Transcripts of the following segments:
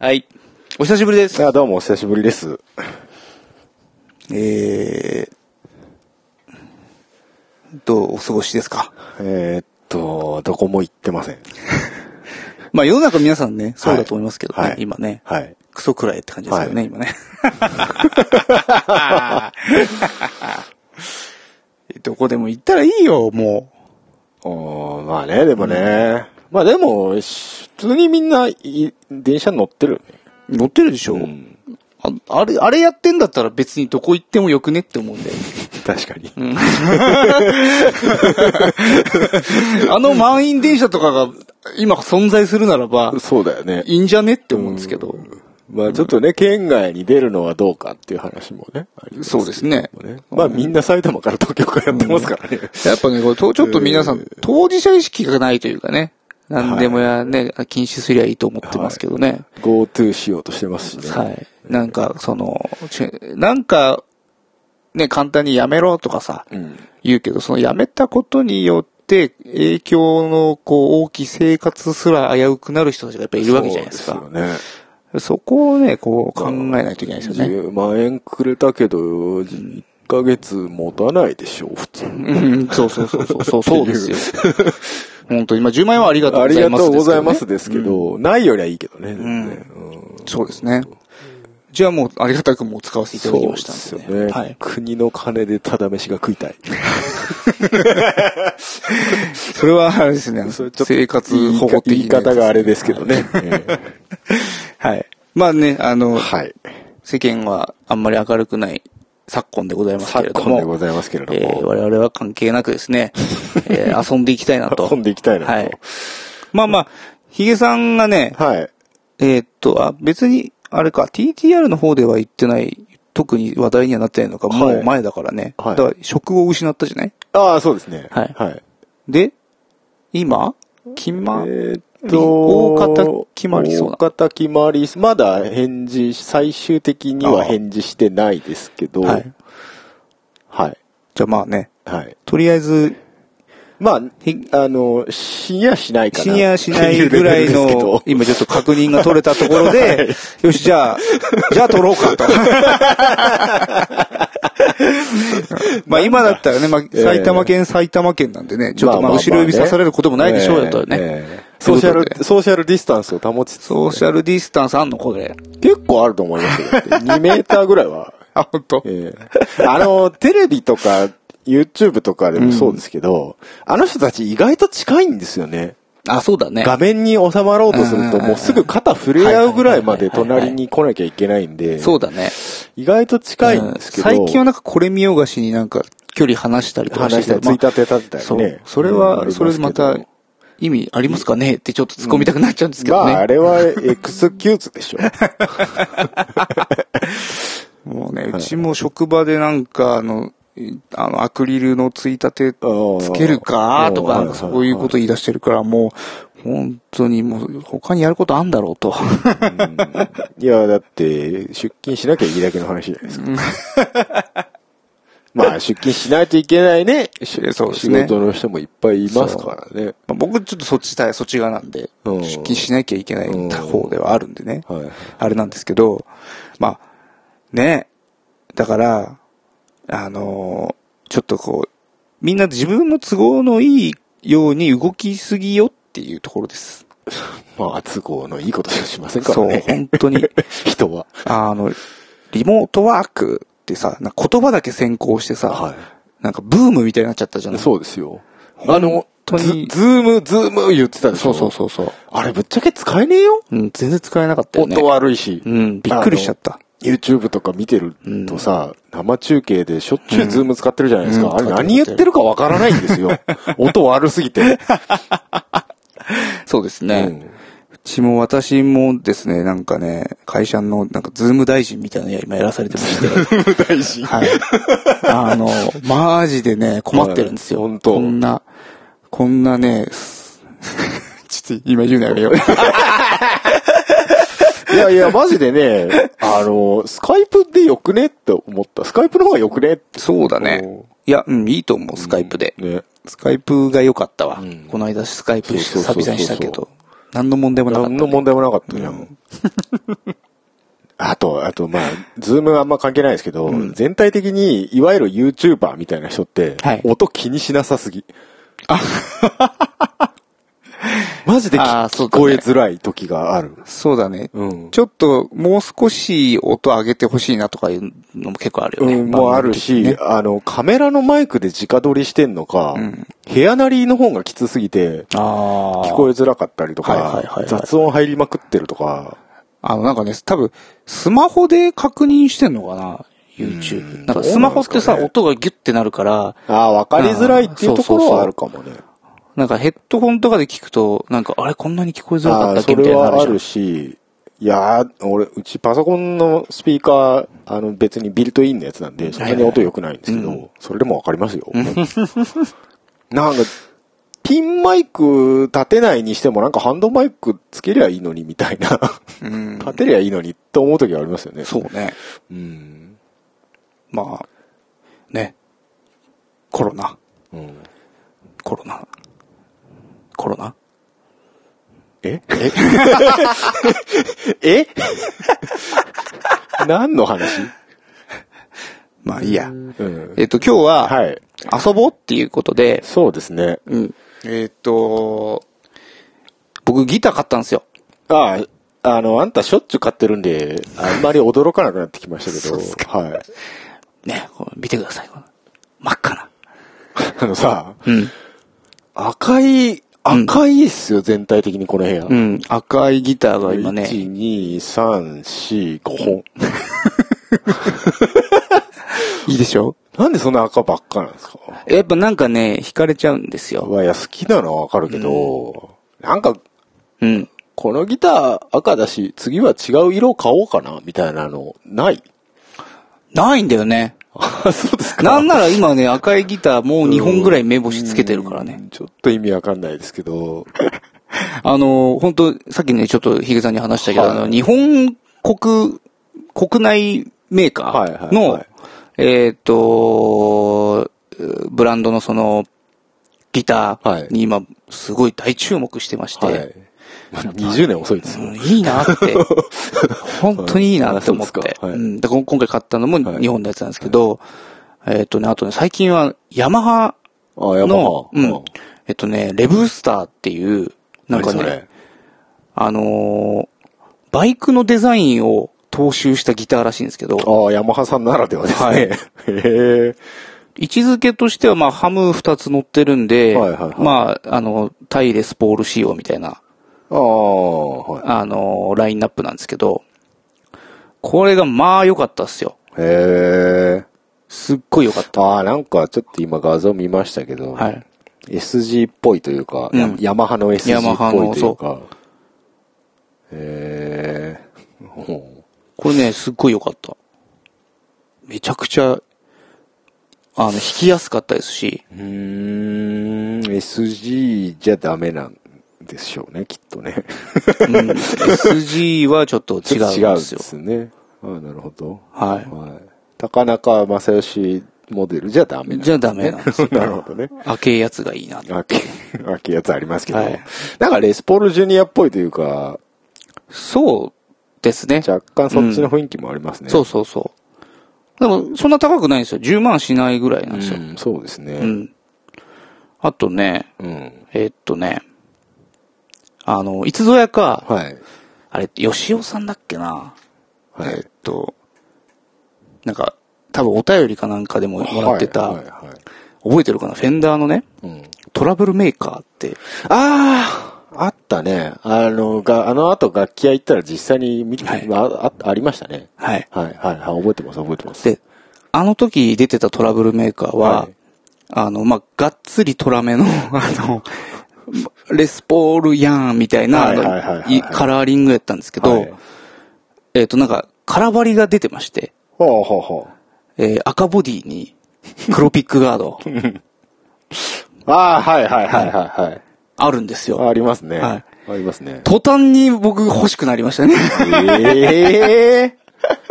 はい。お久しぶりです。あどうもお久しぶりです。えー、どうお過ごしですか？えーっと、どこも行ってません。まあ世の中皆さんね、そうだと思いますけどね、はい今ね。はい。クソくらいって感じですよね、はい今ね。どこでも行ったらいいよ、もおーまあね、でもね。まあでも、し普通にみんない電車乗ってるよね。う。乗ってるでしょ、うんああれ、あれやってんだったら別にどこ行ってもよくねって思うんだよ。確かに。あの満員電車とかが今存在するならば、そうだよね。いいんじゃねって思うんですけど。まあちょっとね、県外に出るのはどうかっていう話もね。ありますそうですね。まあみんな埼玉から東京からやってますからね。やっぱね、これとちょっと皆さん、当事者意識がないというかね、何でもやね、禁止すりゃいいと思ってますけどね。GoTo しようとしてますしね。はい。なんか、その、ちなんか、ね、簡単にやめろとかさ、うん。言うけど、そのやめたことによって、影響の、こう、大きい生活すら危うくなる人たちがやっぱりいるわけじゃないですか。そうですよね。そこをね、こう、考えないといけないですよね。10万円くれたけど、1ヶ月持たないでしょ、普通。うん、そうそうそうそう、そうそうですよ。本当に、まあ10万円はありがとうありございますがとうございますでですけど、ないよりはいいけどね。そうですね。じゃあもう、ありがたくもう使わせていただきましたそうです。よね。はい。国の金でただ飯が食いたい。それはあれですね、生活保護的な言い方があれですけどね。えはい。まあね、あの、えはい。世間はあんまり明るくない昨今でございますけれど昨今でごも、ざいますけれどえーも。我々は関係なくですね、えー遊んでいきたいなと。遊んでいきたいなとはい。まあまあ、ヒゲさんがね、はい。えーっと、あ、別に、あれか、TTR の方では言ってない、特に話題にはなってないのか、はいもう前だからね。はいだから、職を失ったじゃない？ああ、そうですね。はいはい。で、今？決ま、えーっ大と、方決まりそうな大方決まり、まだ返事、最終的には返事してないですけど、はい。はい。じゃあまあね、はい。とりあえず、まあひ、あの、死にはしないかな。シニアしないぐらいのど、今ちょっと確認が取れたところで、よし、じゃあ、じゃあ取ろうかと。まあ今だったらね、まあええ埼玉県埼玉県なんでね、ちょっとまあ後ろ指さされることもないでしょうよとね。ええソーシャルソーシャルディスタンスを保ちつつ、ソーシャルディスタンスあんのこれ。結構あると思いますよ。だって2メーターぐらいは。あ、本当？ええあの、テレビとか、YouTube とかでもそうですけど、あの人たち意外と近いんですよね。あ、そうだね。画面に収まろうとすると、うんもうすぐ肩触れ合うぐらいまで隣に来なきゃいけないんで、そうだね。意外と近いんですけど、最近はなんかこれ見よがしになんか距離離したりとか話したり、ツイッターまあで立てたりそうね。。それうんあは、りそれでまた意味ありますかねってちょっと突っ込みたくなっちゃうんですけどね。まあ、あれはエクスキューズでしょ。もうね、うちも職場でなんか、あの、あの、アクリルのついたてつけるかとか、そういうこと言い出してるから、もう、本当にもう、他にやることあんだろうと。いや、だって、出勤しなきゃいいだけの話じゃないですか。まあ、出勤しないといけないね。しそうですね仕事の人もいっぱいいますからね。まあ僕ちょっとそっちたい、そっち側なんで、うん出勤しなきゃいけない方ではあるんでね。はい。あれなんですけど、まあ、ね、だから、あのーちょっとこう、みんな自分の都合のいいように動きすぎよっていうところです。まあ、都合のいいことしかしませんからそう、ね。本当に。人は。あの、リモートワークってさ、言葉だけ先行してさ、はなんかブームみたいになっちゃったじゃい。ない？そうですよ。本あの、ズ Zoom、Zoom 言ってたでしそょうそうそうそう。あれぶっちゃけ使えねえよ？うん、全然使えなかったよね。音悪いし。うん、びっくりしちゃった。YouTube とか見てるとさ、生中継でしょっちゅう Zoom 使ってるじゃないですか。うんあれ何言ってるかわからないんですよ。音悪すぎて。そうですね。うんうちも私もですね、なんかね、会社のなんか Zoom 大臣みたいなの今やらされてまして。大臣。はい。あの、マジでね、困ってるんですよ。はい本当こんな、こんなね、す ちょっと今言うのやめよう。いやいや、マジでね、あの、 Skype でよくねって思った。 Skype の方がよくねって。そうだね。いや、うん、いいと思う、 Skype で。ね。 Skype が良かったわ。うんこの間 Skype 久々にしたけど。何の問題もなかった、何の問題もなかったじゃん。あと、あと、まあ、 Zoom あんま関係ないですけど、全体的に、いわゆる YouTuber みたいな人って、はい。音気にしなさすぎ。マジで聞こえづらい時がある。そうだね。うん。ちょっと、もう少し音上げてほしいなとかいうのも結構あるよね。うん、もうあるし、ねあの、カメラのマイクで直撮りしてんのか、ん部屋なりの方がきつすぎて、ああ。聞こえづらかったりとはいはいはいは、いか雑音入りまくってるとか、あの、なんかね、多分、スマホで確認してんのかな ?YouTube。うんなんかスマホってさ、ね音がギュッてなるから、ああ、わかりづらいっていうところはあるかもね。なんかヘッドホンとかで聞くと、なんか、あれこんなに聞こえづらかったっけ？そみたいなのあるじゃんれはあるし、いやー、俺、うちパソコンのスピーカー、あの別にビルトインのやつなんで、そんなに音良くないんですけど、うんそれでもわかりますよ。なんか、ピンマイク立てないにしてもなんかハンドマイクつけりゃいいのにみたいな。うん。立てりゃいいのにって思う時がありますよね。そうね。うん。まあ、ね。コロナ。うん。コロナ。コロナ？え？え？何の話？まあいいや。うん。えっと、今日は、はい。遊ぼうっていうことで、そうですね。うん。えっと、僕ギター買ったんですよ。ああ、あの、あんたしょっちゅう買ってるんで、あんまり驚かなくなってきましたけど、はい。ね、見てください。真っ赤な。あのさ、うん。赤い、赤いっすよ、全体的にこの部屋。うん。赤いギターが今ね、1、2、3、4、5本。いいでしょ？なんでそんな赤ばっかなんですか？やっぱなんかね、惹かれちゃうんですよ。まあ、いや、好きなのはわかるけど、なんか、うん。このギター赤だし、次は違う色買おうかなみたいなの、ない？ないんだよね。あ、そうですかなんなら今ね、赤いギターもう2本ぐらい目星つけてるからね。うん。ちょっと意味わかんないですけど、あの、本当さっきね、ちょっとヒゲさんに話したけど、はいあの、日本国、国内メーカはいはいーの、はいえっ、と、ブランドのその、ギターに今、すごい大注目してまして、はい。20年遅いですよ。うんいいなって、本当にいいなって思って。はい。うん、だから今回買ったのもはい。日本のやつなんですけど、えっ、とね、あとね、最近はヤマハのハ。、うん、えっとね、レブースターっていう、なんかねあのーバイクのデザインを踏襲したギターらしいんですけど、ああ、ヤマハさんならではですね。はい。へえ。位置づけとしては、まあ、ハム二つ乗ってるんで、はいはいはい。まあ、あの、対レスポール仕様みたいな、ああ、はい。あの、ラインナップなんですけど、これがまあ良かったっすよ。へえ。すっごい良かった。ああ、なんかちょっと今画像見ましたけど、はい。SG っぽいというか、うんヤヤマハの SG っぽいというか。へえ。ほこれね、すっごい良かった。めちゃくちゃ、あの、弾きやすかったですし、うん、SG じゃダメなんでしょうね、きっとね。うん、SG はちょっと違うんですよ。違うんですね。ああ、なるほど。ははい。高中正義モデルじゃダメなんですね。じゃダメなんですよなるほどね。い。赤いやつがいいな。あけ、あけやつありますけど。はいなんかレスポールジュニアっぽいというか、そうですね。若干そっちの雰囲気もありますね。そうそうそう。でも、そんな高くないんですよ。10万しないぐらいなんですよ。うん、そうですね。うん。あとね、うん。えーっとね、あの、いつぞやか、はい。あれ、吉尾さんだっけな。はいえーっと、なんか、多分お便りかなんかでももらってた、はい、はい、はい。覚えてるかな？フェンダーのね、うん。トラブルメーカーって、ああ、あったね。あの、が、あの後楽器屋行ったら実際に見て、はいああ、ありましたね。はい。はい、はい、はい、覚えてます、覚えてます。で、あの時出てたトラブルメーカーは、はいあの、まあ、がっつりトラメの、あの、レスポールヤーンみたいな、カラーリングやったんですけど、はいえっ、と、なんか、空張りが出てまして、ほうほうほえー赤ボディに黒ピックガードう。ああ、はい、はい、はい、はい、はい。あるんですよ。ありますね。はいありますね。途端に僕欲しくなりましたね。ええ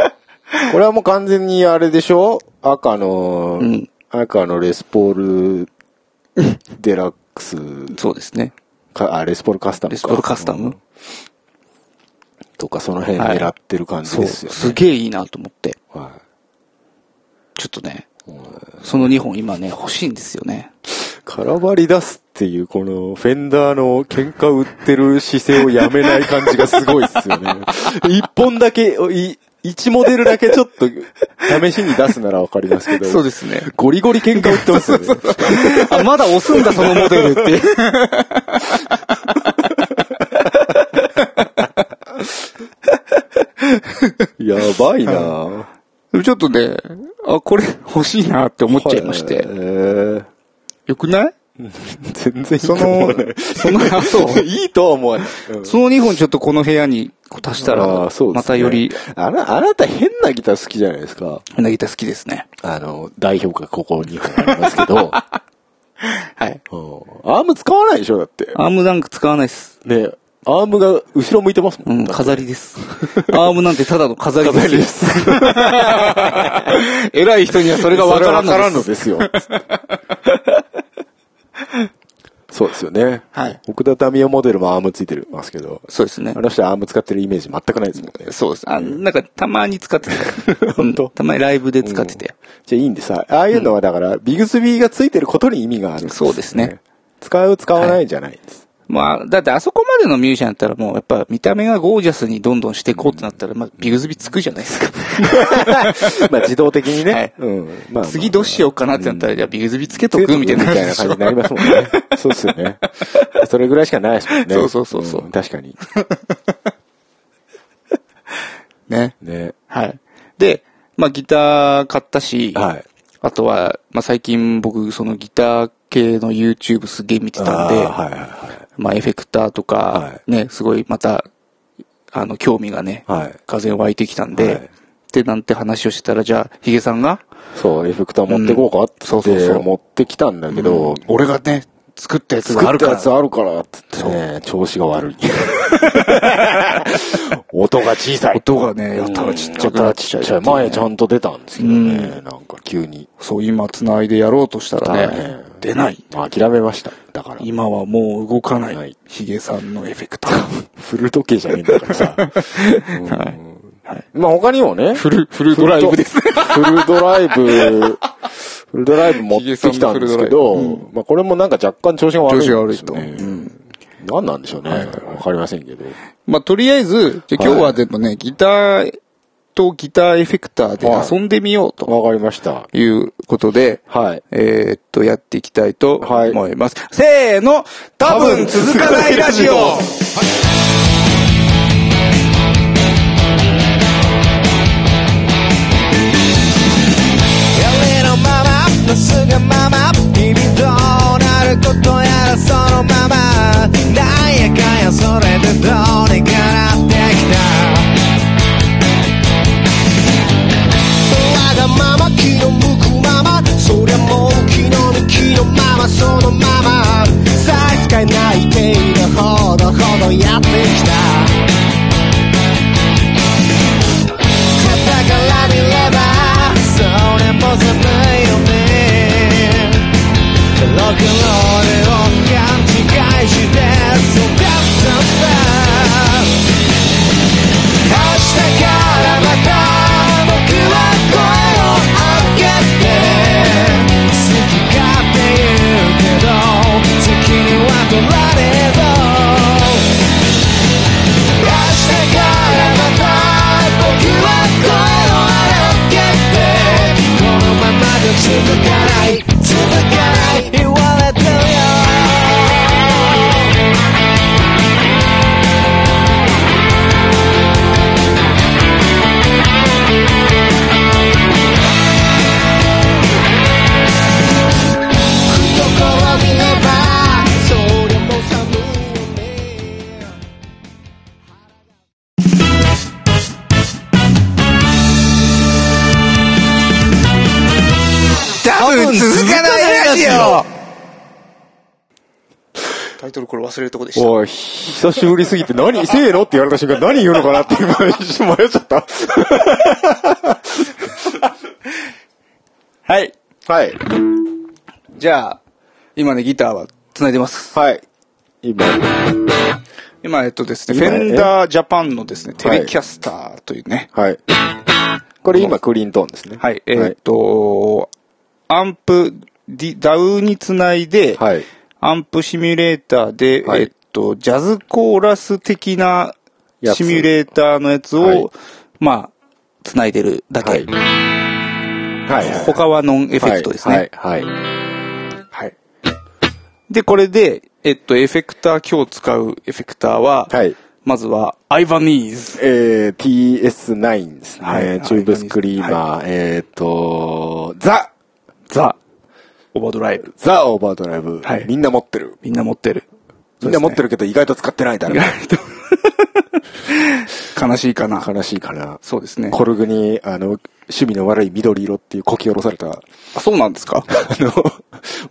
これはもう完全にあれでしょ？赤の、うん赤のレスポールデラックスそうですね。かあ、レスポールカスタムか。レスポールカスタムうんとか、その辺狙ってる感じですよね。すげえいいなと思って。はちょっとね、その2本今ね、欲しいんですよね。い。空張り出すっていう、この、フェンダーの喧嘩売ってる姿勢をやめない感じがすごいっすよね。一本だけ、い一モデルだけちょっと、試しに出すならわかりますけど。そうですね。ゴリゴリ喧嘩売ってますよね。あ、まだ押すんだ、そのモデルって。やばいなでもちょっとね、あ、これ欲しいなって思っちゃいましへて。ーよくない？全然いいとその思わない。、その、あ、そう。いいとは思わない。うんその2本ちょっとこの部屋に足したあらまたより、あな、あなた変なギター好きじゃないですか。うなぎた好きですね。あの、代表がここ2本ありますけど、はい。うんアーム使わないでしょだって。アームなんか使わないです。ねアームが後ろ向いてますも。うんん、飾りです。アームなんてただの飾りです。飾りです。偉い人にはそれがわからん。のですよ。そうですよね。はい。奥田民生モデルもアームついてますけど、そうですねあ。の人はアーム使ってるイメージ全くないですもんね。そうです。あ、なんかたまに使ってた。本当？うんたまにライブで使ってて。じゃあいいんでさ、ああいうのはだから、ビグスビーがついてることに意味があるんそうですね。使う、使わないじゃないです。まあ、だってあそこまでのミュージシャンだったらもうやっぱ見た目がゴージャスにどんどんしていこうってなったら、まあビグズビつくじゃないですか。まあ自動的にね。はいうん。まあ、次どうしようかなってなったら、じゃあビグズビつけとみくみたいなみたいな感じになりますもん ね。そうっすよね。それぐらいしかないですもんね。そうそうそうそうん確かに。ね。ね。はい。で、まあギター買ったし、はい。あとは、まあ最近僕そのギター系の YouTube すげえ見てたんで、あーはいはいまあエフェクターとかは、ね、すごいまた、あの、興味がね。風湧いてきたんで、はい。で、なんて話をしてたら、じゃあ、ヒゲさんが、そう、エフェクター持ってこうかってそうそうそう。持ってきたんだけど、俺がね、作ったやつ作があるから。ったやつあるからって言ってね、調子が悪い。音が小さい。音がね、やたらちっちゃくなっちゃうやたらちっちゃい。前ちゃんと出たんですけどね、なんか急に。そう、今繋いでやろうとしたらね、ね出ない。諦めました。だから。今はもう動かなはいい。ヒゲさんのエフェクター。フル時計じゃねえんだからさ。うんはいまあ他にもね。フル、フルドライブです。フルドライブ、フルドライブ持ってきたんですけど、ヒゲさんまあこれもなんか若干調子が悪いね。調子が悪いとうん何なんでしょうね。わ、かりませんけど。まあ、とりあえず、じゃあ今日はでもね、ギターとギターエフェクターで遊んでみようとわかりました。いうことで、はい。えーっと、やっていきたいとはい思います。せーの多分続かないラジオ まままっすぐまま日々どうなることやらそのままなんやかやそれでどうにかなってきた。わがまま気の向くままそりゃもう気の向きのままそのまま差し支えない程度ほどほどやってきた。違いして育っこれ忘れるとこでした。おい、久しぶりすぎて何、せーの？って言われた瞬間何言うのかなって今一瞬迷っちゃった。はい。はい。じゃあ、今ね、ギターは繋いでます。はい。今、今、えっとですね、今フェンダージャパンのですね、テレキャスターというね、はい。これ今クリーントーンですね。はい、えっと、アンプ、 DAW につないで、はい。アンプシミュレーターで、はいえっと、ジャズコーラス的なシミュレーターのやつを、はいまあ、つないでるだけ。はい。はい。はい。他はノンエフェクトですね。はい。はい。はい。で、これで、えっと、エフェクター、今日使うエフェクターは、はい。まずは、 Ibanez。えー、TS9 ですね。はいチューブスクリーマー、えっ、と、ザ、ザ・オーバードライブ。ザ・オーバードライブ。はいみんな持ってる。みんな持ってる。みんな持ってる。るけど意外と使ってないだろ意。外と。悲しいかな。悲しいかな。そうですね。コルグに、あの、趣味の悪い緑色っていうこき下ろされた、ああ、そうなんですか？の、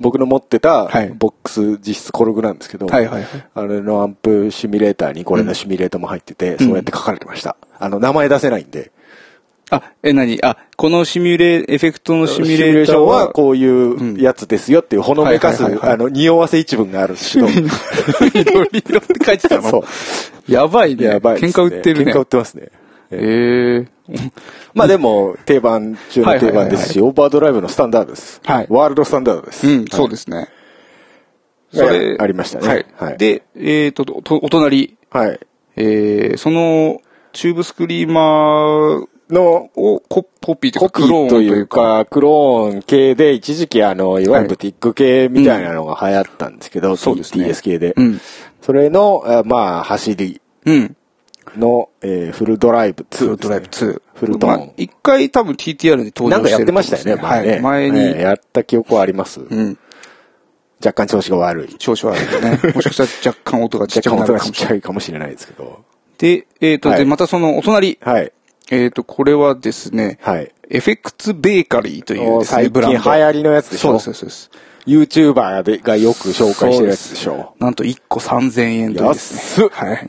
僕の持ってたはいボックス実質コルグなんですけど、はいはいはい。あれのアンプシミュレーターにこれのシミュレートも入ってて、そうやって書かれてました。あの、名前出せないんで。あ、え、何？あ、このシミュレー、エフェクトのシミュレレーションは、こういうやつですよっていうほのめかす、あの、匂わせ一文があるんですけど。緑色って書いてたの？そう。やばいね。やばいね。喧嘩売ってるね。喧嘩売ってますね。ええまあでも、定番中の定番ですし、オーバードライブのスタンダードです。はいワールドスタンダードです。うん、そうですね。それ、ありましたねはい。はいで、えっ、と、とお隣、はい。えー、その、チューブスクリーマーの、をココピーというコか、クローンピーというか、クローン系で、一時期あの、いわゆるブティック系みたいなのが流行ったんですけど、そうですね TS 系で。うん。それの、あまあ、走りうん。の、えーフルドライブ2、フルドライブ2。フルトーンまあ一回多分 TTR に登場してるなんかやってましたよね、前ね。はい。前に、えーやった記憶はあります。うん。若干調子が悪い。調子悪いよね。もしかしたら若干音がちっちゃくな音がちっちゃるかもしれない。いかもしれないですけど。で、えっ、と、はいで、またそのお隣。はい。えっ、と、これはですね、はい。エフェクツベーカリーというですね、最ブランド。近流行りのやつでしょ？そうです、そうです。YouTuber でがよく紹介してるやつでしょ？なんと1個3000円とですね。安っはい。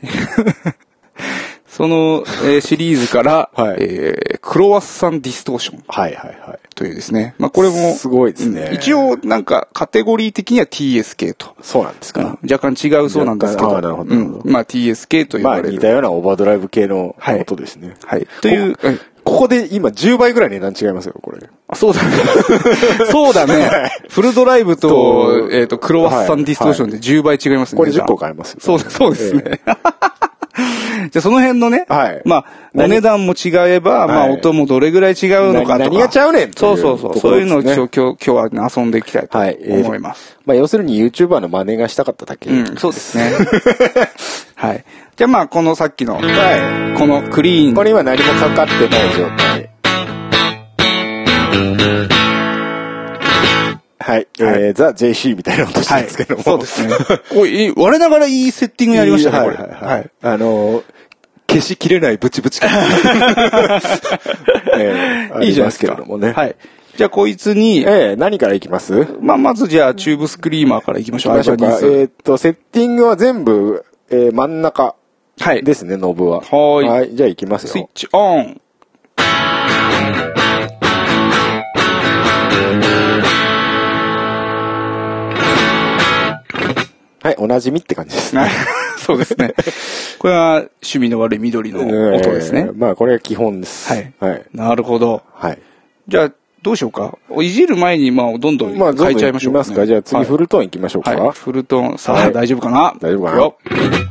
その、えーシリーズから、はいえークロワッサンディストーションはいはいはい。というですね。まあこれも、すごいですねうん一応なんかカテゴリー的には TSK と。そうなんですか。若干違うそうなんですけど。あーなるほどうんまあ TSK と呼まあばれる。似たようなオーバードライブ系のはい音ですね。はい。という、はいここで今10倍ぐらい値段違いますよ、これ。あそうだね。そうだね。フルドライブと、えっ、と、クロワッサンディストーションで10倍違いますね。これ10じゃあ個買えますよ。そう、そうですね。じゃあその辺のね、はいまあ、お値段も違えば、まあはい音もどれぐらい違うのかとか。何？何がちゃうねん？そうそうそう。そういうのを今日、今日はね遊んでいきたいと思います。まあ要するに YouTuber の真似がしたかっただけ。うん、そうですね。はい。じゃあまあ、このさっきの、はこのクリーい。ン。これ今何もかかってない状態。はい。えー、ザ・ JC みたいな音してるんですけども。そうですね。これ、いい我ながらいいセッティングやりましたね、これ。はいはいはい。あのー、消しきれないブチブチ感。えーいいじゃないですけれどもね。はい。じゃあ、こいつに、えー、何からいきます？まあ、まずじゃあ、チューブスクリーマーからいきましょう。か。えーっと、セッティングは全部、えー、真ん中はい。ですね、ノブは。ーいはい。じゃあ行きますよ。スイッチオン。はい、おなじみって感じですね。はい そうですね。これは趣味の悪い緑の音ですねえー。まあ、これが基本です。はいはい。なるほど。はい。じゃあ、どうしようか？いじる前に、まあ、どんどんまあ、変えちゃいましょうか。じゃあ次、はいフルトーン行きましょうか。はい。フルトーン。さあ、はい大丈夫かな？大丈夫かな？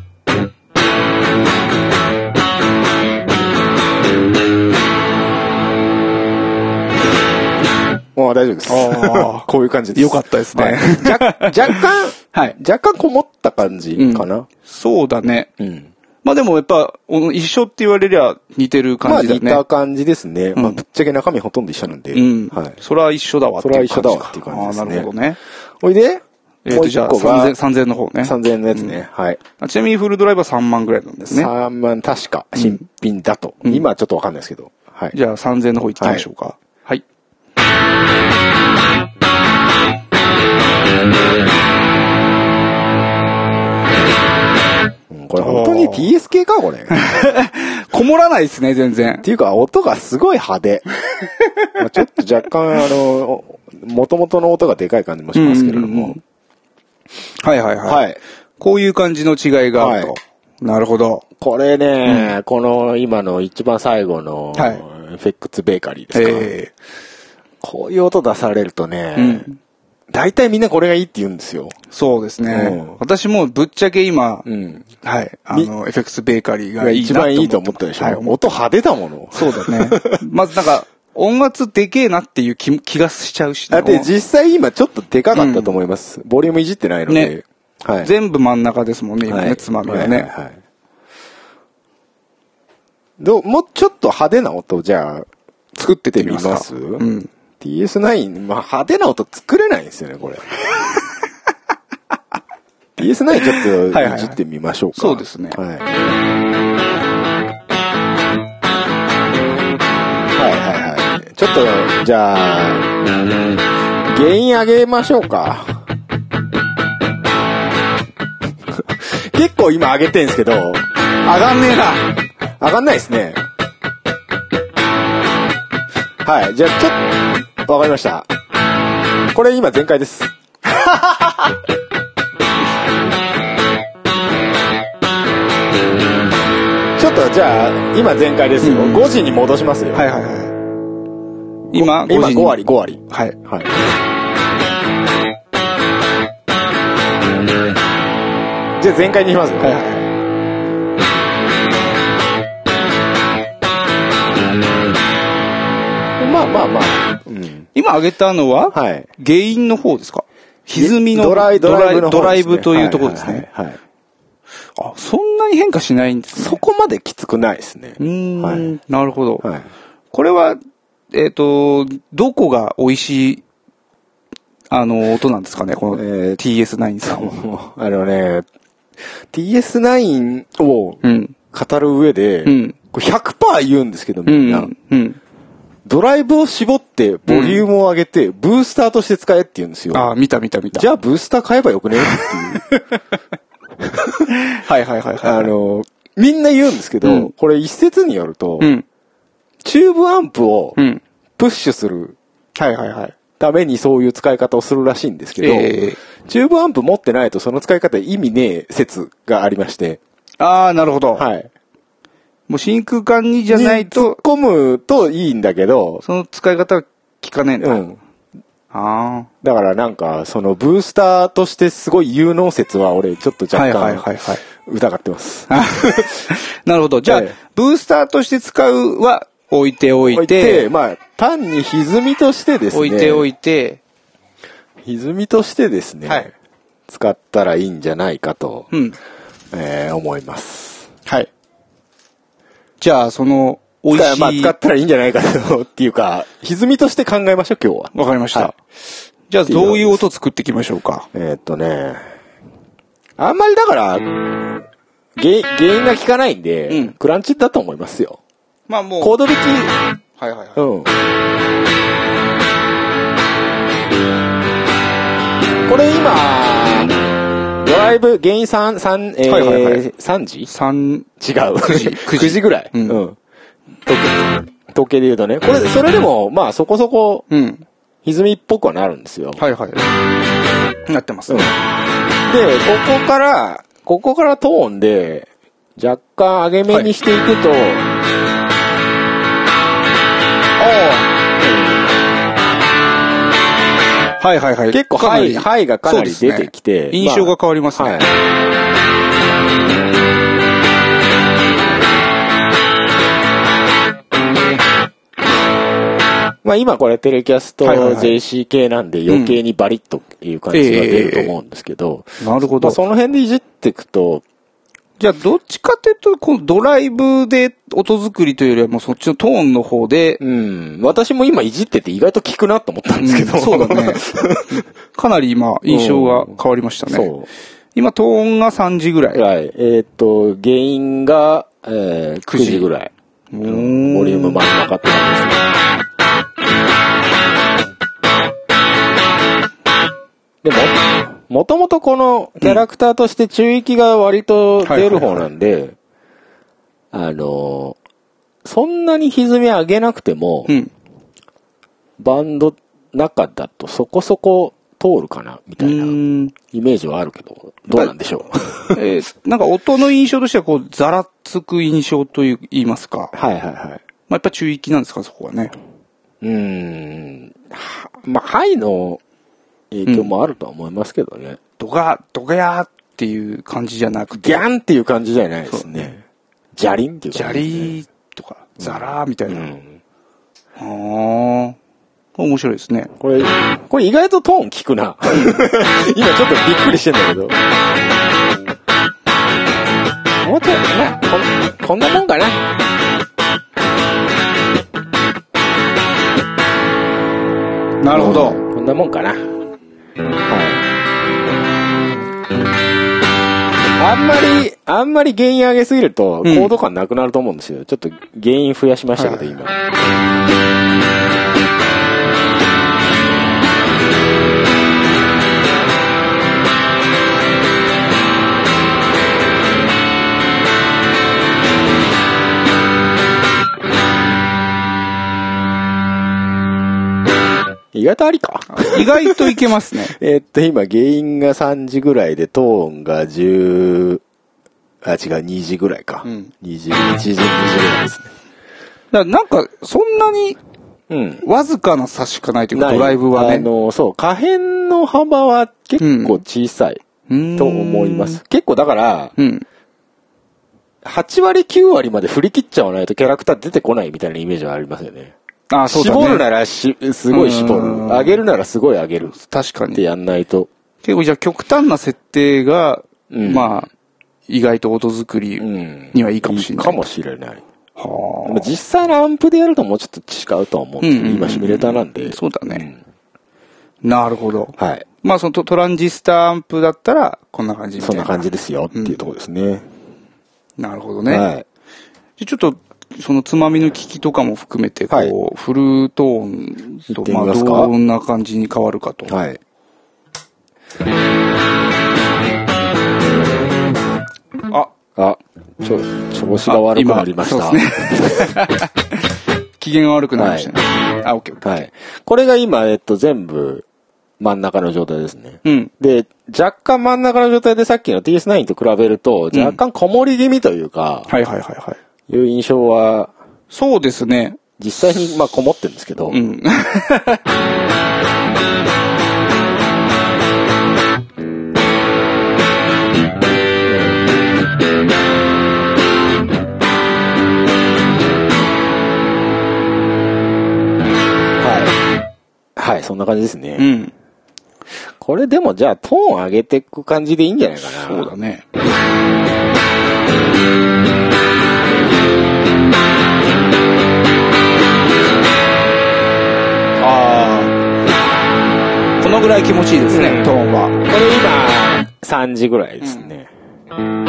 よもう大丈夫ですあ。こういう感じです。よかったですねはい若若干、はい。若干こもった感じかな。そうだね。うん。まあでもやっぱ、お一緒って言われりゃ似てるまあ似感じだね。た感じですね。まあうんぶっちゃけ中身ほとんど一緒なんで。うん。はい。それは一緒だわっていう感じか。それは一緒だわっていう感じですねああ、なるほどね。おいで、えっ、と、じゃあ、もう一個が3000、3000の方ね。3000円のやつね。はい。あちなみにフルドライバー3万ぐらいなんですね。3万確か新品だと。今はちょっとわかんないですけど。はい。じゃあ3000の方行ってみましょうか。はい。うんこれ本当に TSK かこれ。っ こもらないですね、全然。ていうか音がすごい派手。まあちょっと若干あの、元々の音がでかい感じもしますけれども。はいはいはい。はい。こういう感じの違いがあると。はなるほど。これね、この今の一番最後の、はいフェックツベーカリーですか、えこういう音出されるとね、えうん。大体みんなこれがいいって言うんですよ。そうですね。うん私もぶっちゃけ今、うん。はい、あみの、FX ベーカリーが一番いいと思ったでしょ。はい、音派手だもの。そうだね。まずなんか、音圧でけえなっていう気気がしちゃうし。だって実際今ちょっとでかかったと思います。ボリュームいじってないので。ねはい。全部真ん中ですもんね、今ね、はいつまみはね。いいはいもうちょっと派手な音じゃあ、作っててみます？か。ますうん。TS9、まあ派手な音作れないんですよね、これ。TS9 ちょっはいはいはいといじってみましょうか。そうですねはい。はいはいはい。ちょっと、じゃあ、原因上げましょうか。結構今上げてんすけど、上がんねえな。上がんないですね。はい。じゃあ、ちょっと、わかりました。これ今全開です。ちょっとじゃあ、今全開ですよ。うん5時に戻しますよ。はいはいはい。今、今5時に5割、5割。はい。はい。じゃあ全開にしますよ。はいはいまあまあ。今上げたのは、はい。原因の方ですか？歪みのドライ、ドライブドライブというところですね。はい。あ、そんなに変化しないんですね。そこまできつくないですね。うーん、はいなるほど。はい。これは、えっ、と、どこが美味しい、あの、音なんですかね？このえー TS9 さんは。あのね、TS9 をうん。語る上で、うんこれ100%言うんですけど、うみんな、ん。うん。ドライブを絞って、ボリュームを上げて、ブースターとして使えって言うんですよ。あ、見た見た見た。じゃあ、ブースター買えばよくね？っていう。はいはいはいはい。あ、の、みんな言うんですけど、うんこれ一説によると、うん。チューブアンプをうん。プッシュするはいはいはい。ためにそういう使い方をするらしいんですけど、ええチューブアンプ持ってないとその使い方意味ねえ説がありまして、ああ、なるほど。はい。もう真空管にじゃないに突っと、込むといいんだけど、その使い方は効かねえんだ。うん。あだからなんか、そのブースターとしてすごい有能説は俺ちょっとあ。はい若はいはい干はい。疑ってます。なるほど。じゃあ、ええブースターとして使うは置いておい置いて、て、まあ、単に歪みとしてですね。置いておいて、歪みとしてですね、はい使ったらいいんじゃないかと、うん。えー思います。はい。じゃあ、その、美味しい。まあ、使ったらいいんじゃないかと、っていうか、歪みとして考えましょう、今日は。わかりました。はいじゃあ、どういう音作っていきましょうか。えーっとね、あんまりだから、原原因が効かないんで、うんクランチだと思いますよ。まあもう、コード弾き、はいはいはい。うん。これ今、ドライブ、原因3、三えーはいはいはい3時？三、違う。9時 9時ぐらい。うん統計。統計で言うとね。これ、それでも、まあそこそこ、うん。歪みっぽくはなるんですよ。はいはい。なってます。うん。で、ここから、ここからトーンで、若干上げ目にしていくと、はいはいはい。結構ハイ、ハイがかなり出てきて、ね印象が変わりますね。はい。まあ今これテレキャストはいはいはい JC 系なんで余計にバリッという感じが出ると思うんですけど、なるほど。まあその辺でいじっていくと、じゃあ、どっちかというと、このドライブで音作りというよりはもうそっちのトーンの方で、うん、私も今いじってて意外と効くなと思ったんですけど。うんそうだね。かなり今、印象が変わりましたね。そ今、トーンが3時ぐらう。い。はい。えーっと、原因が、えー、9時ぐらい。ううんボリューム真ん中って感じですね。でも、もともとこのキャラクターとして中域が割と出る方なんで、あの、そんなに歪み上げなくても、うん。バンド中だとそこそこ通るかなみたいなイメージはあるけど、どうなんでしょう？えーなんか音の印象としてはこう、ざらつく印象という言いますか。はいはいはい。まあ、やっぱ中域なんですか、そこはね。うーん。はまあ、ハイの影響もあるとは思いますけどね。ドガ、ドガヤーっていう感じじゃなくて。ギャンっていう感じじゃないですね。ジャリンっていうジャ感じですね、リーとか、ザラーみたいな。うん。ああ。面白いですね。これ、これ意外とトーン効くな。今ちょっとびっくりしてんだけど。もうちょこんなもんかな。なるほど。こんなもんかな。はい。あんまり、あんまり原因上げすぎると、うん高度感なくなると思うんですよ。ちょっと原因増やしましたけど、はい今。意外とありか？意外といけますね。えーっと、今、原因が3時ぐらいで、トーンが10、あ、違う、2時ぐらいか。うん2時、1時、2時ぐらいですね。だなんか、そんなにうん。わずかな差しかないというか、ドライブはね。あの、そう、可変の幅は結構小さいと思います。結構だから、うん。8割9割まで振り切っちゃわないとキャラクター出てこないみたいなイメージはありますよね。ああ、そうだね。絞るならし、すごい絞る。うん上げるならすごい上げる確かに。やんないと。結構じゃあ極端な設定が、うんまあ、意外と音作りうん。にはいいかもしれない。かもしれない。はまあ実際のアンプでやるともうちょっと違うとは思うんですけど、うんうんうん今シミュレーターなんで。そうだねあ。なるほど。はい。まあそのトトランジスタアンプだったら、こんな感じみたいな。そんな感じですよっていうところですね。なるほどね。はい。じゃあちょっと、そのつまみの機器とかも含めて、こう、はいフルトーンと、まあ、どんな感じに変わるかと。はい。あ、あ、ちょ、調子が悪くなりました。あ今そうですね。機嫌が悪くなりましたね。あ、オッケーオッケー。はい。これが今、えっと、全部真ん中の状態ですね。うん。で、若干真ん中の状態でさっきの TS9 と比べると、若干こもり気味というか、はいはいはいはい。いう印象は、そうですね。実際にまあこもってるんですけど、うん。はい。はい、そんな感じですね。うん。これでもじゃあトーン上げていく感じでいいんじゃないかな。そうだね。のぐらい気持ちいいですね、うんトーンは。これ今、3時ぐらいですね。うん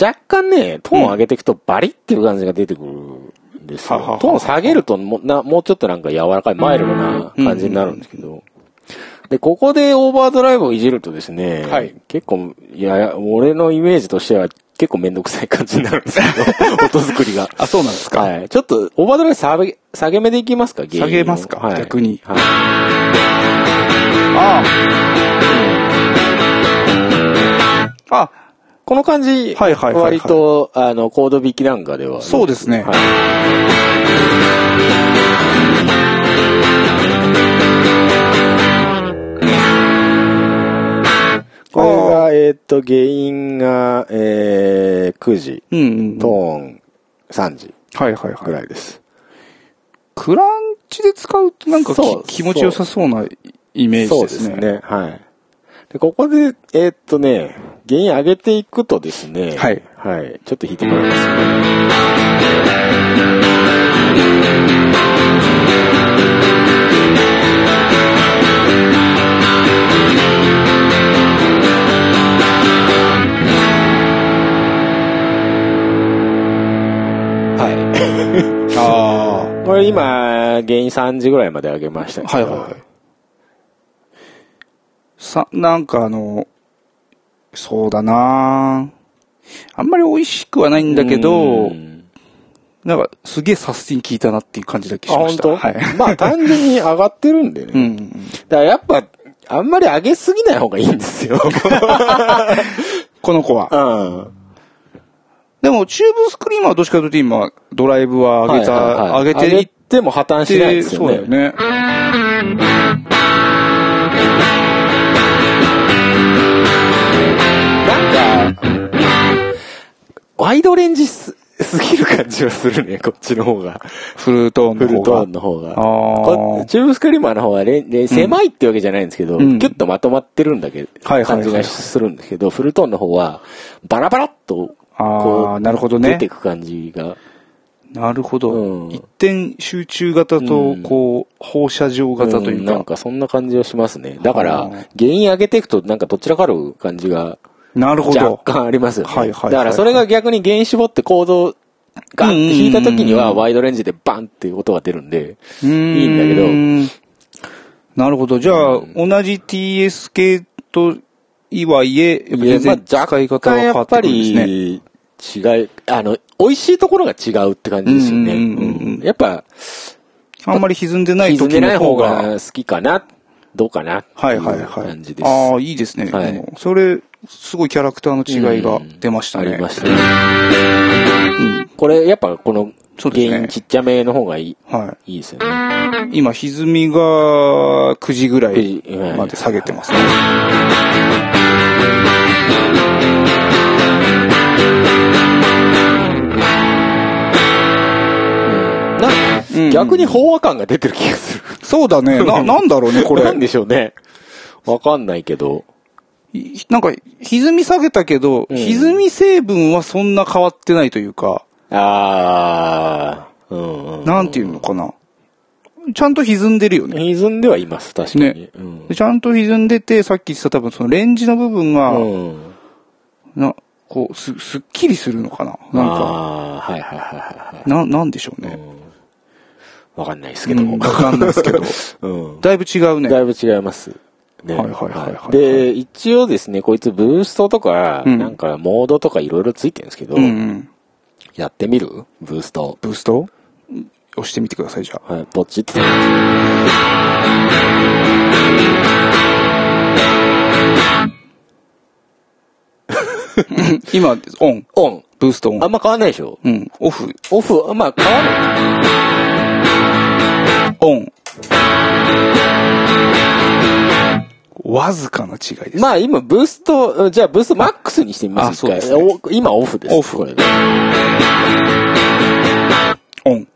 若干ね、トーン上げていくとバリっていう感じが出てくるんですよ。はははトーン下げるともなもうちょっとなんか柔らかいマイルドな感じになるんですけど。で、ここでオーバードライブをいじるとですね、はい結構、いや、俺のイメージとしては結構めんどくさい感じになるんですけど、音作りが。あ、そうなんですか？はい。ちょっと、オーバードライブ下げ、下げ目でいきますか下げますか？はい、逆にはい。ああ。あ、この感じ、はいはいはいはい割と、あの、コード弾きなんかでは。そうですねはい。これが、えーっと、原因が、えー、9時、うんうん。トーン3時はいはいぐはい。らいです。クランチで使うとなんか気持ちよさそうなイメージそうでね。ですすね。はい。で、ここで、えーっとね、原因上げていくとですね、はい。はい。ちょっと弾いてもらいますね。はい。あこれ今、原因3時ぐらいまで上げましたあ。けどはいはいはい。さ、なんかあの、そうだなあんまり美味しくはないんだけどう、んなんかすげえサスティン効いたなっていう感じだけあ、しました。本当？はい。まあ単純に上がってるんでね。うんうん。だからやっぱ、あんまり上げすぎない方がいいんですよ。この子は。うん。でも、チューブスクリーマーはどっちかというと今、ドライブは上げた、はいはいはい上げていっても破綻しないて、ですよね。そうだよね。なんか、ワイドレンジすすぎる感じはするね、こっちの方が。フルトーンフルトーの方が。ンの方が。チューブスクリーマーの方はレンジ狭いってわけじゃないんですけど、うんキュッとまとまってるんだけど、はいはいはい感じがするんですけど、フルトーンの方はバラバラっとあ。あなるほどう出ね。てく感じが。なるほど。うん一点集中型とう、んこう、放射状型というか。んなんかそんな感じはしますね。だからはあ、原因上げていくとなんかどちらかる感じがなるほど。若干ありますよね。はいはいはいだからそれが逆に原因絞って構造ガンって引いた時にはワイドレンジでバンっていう音が出るんで、いいいんだけどなるほど。じゃあ、同じ TS 系と、いわいえ、やっぱ全然使い方は変わってくるんですね。り違い、あの、美味しいところが違うって感じですよね。うんうんうんうんやっぱ、あんまり歪んでない時の方が。方が好きかな、どうかな、はいはいはい。感じです。ああ、いいですね。はいそれ、すごいキャラクターの違いが出ましたね。ありましたね。うんこれ、やっぱこの原因ちっちゃめの方がいい、はいいですよね。い。今、歪みが9時ぐらいまで下げてますね。なうん逆に飽和感が出てる気がする。そうだね。な、なんだろうね、これ。なんでしょうね。わかんないけど。いなんか、歪み下げたけど、うん歪み成分はそんな変わってないというか、あー、うん、うん。なんていうのかな。ちゃんと歪んでるよね。歪んではいます、確かに。ねうんでちゃんと歪んでて、さっき言ってた多分そのレンジの部分が、うん。な、こう、す、すっきりするのかななんか、はいはいはいはいはい。な、なんでしょうね。わかんないですけど。うんわかんないですけど。うん。だいぶ違うね。だいぶ違います。ね。はいはいはいはいで、一応ですね、こいつブーストとか、うんなんかモードとかいろいろついてるんですけど、うんうん。やってみる？ブースト。ブースト？押してみてください、じゃあ。はい、ポチッと。今、オン。オン。ブーストオン。あんま変わんないでしょ？うん。オフ。オフ、あんま変わるオン。わずかな違いです。まあ今ブースト、じゃあブーストマックスにしてみますあそうねお今オフです。オフこれオン。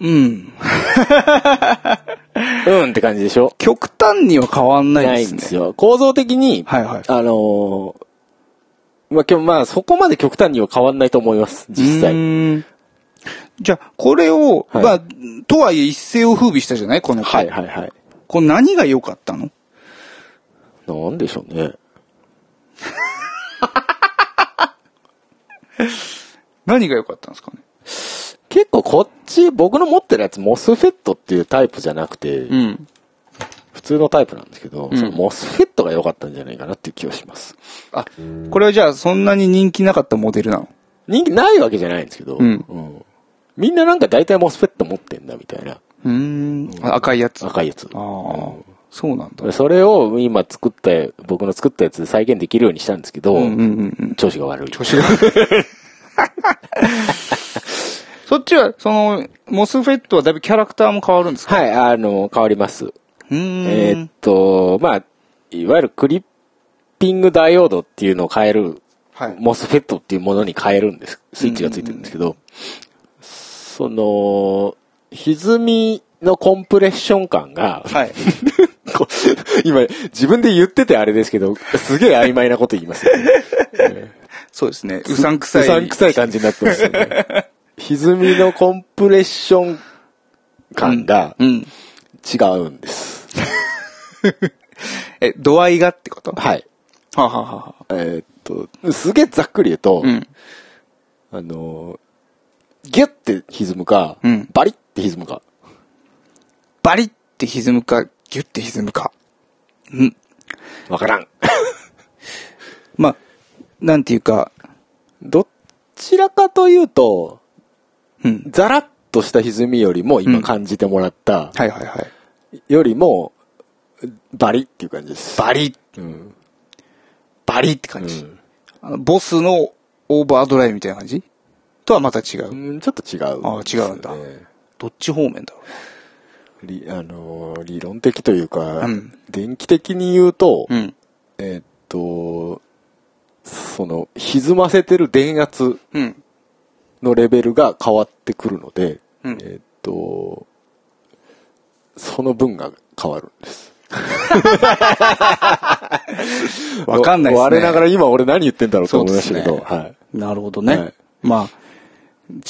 うん。うんって感じでしょ？極端には変わんないなですね。いんですよ。構造的に、はいはい。あのーまあ、今日、まあ、そこまで極端には変わんないと思います、実う際。じゃあ、これを、はいまあ、とはいえ一世を風靡したじゃない？この子。はいはいはい。これ何が良かったの？なんでしょうね。何が良かったんですかね？結構こっち、僕の持ってるやつ、モスフェットっていうタイプじゃなくて、うん。普通のタイプなんですけど、うんそのモスフェットが良かったんじゃないかなっていう気がします。あ、これはじゃあそんなに人気なかったモデルなの？人気ないわけじゃないんですけど、うんみんななんか大体モスフェット持ってんだみたいな。うーん。あ赤いやつ。あ赤いやつ。あー、そうなんだ。それを今作った、僕の作ったやつで再現できるようにしたんですけど、うんうんうんうん。調子が悪い。調子が。そっちは、その、モスフェットはだいぶキャラクターも変わるんですか？はい、あの、変わります。うーん。えーっと、まあ、いわゆるクリッピングダイオードっていうのを変える、はい。モスフェットっていうものに変えるんです。スイッチがついてるんですけど、その、歪みのコンプレッション感が、はい。今、自分で言っててあれですけど、すげえ曖昧なこと言いますよね。そうですね。うさんくさい。うさんくさい感じになってますよね。歪みのコンプレッション感がうん。違うんです。え、度合いがってこと？はい。はははは。えーっと、すげえざっくり言うと、うん。あのー、ギュッて歪むか、うんバリッて歪むか。バリって歪むか、ギュって歪むか。うん。わからん。まあ、なんていうか、どちらかというと、うん。ザラッとした歪みよりも今うん感じてもらった、はいはいはい。よりも、バリっていう感じです。バリッ、うん。バリッって感じ。うんボスのオーバードライブみたいな感じ？とはまた違う。うん、ちょっと違う、あ違うんだねどっち方面だろ理あのー理論的というか、うん電気的に言うと、う。うん。えーっと、その、歪ませてる電圧うん。のレベルが変わってくるので、うんえーっと、その分が変わるんです。わかんないですね。我ながら今俺何言ってんだろうと思いましたけど、そうですはい。なるほどね。はいまあ、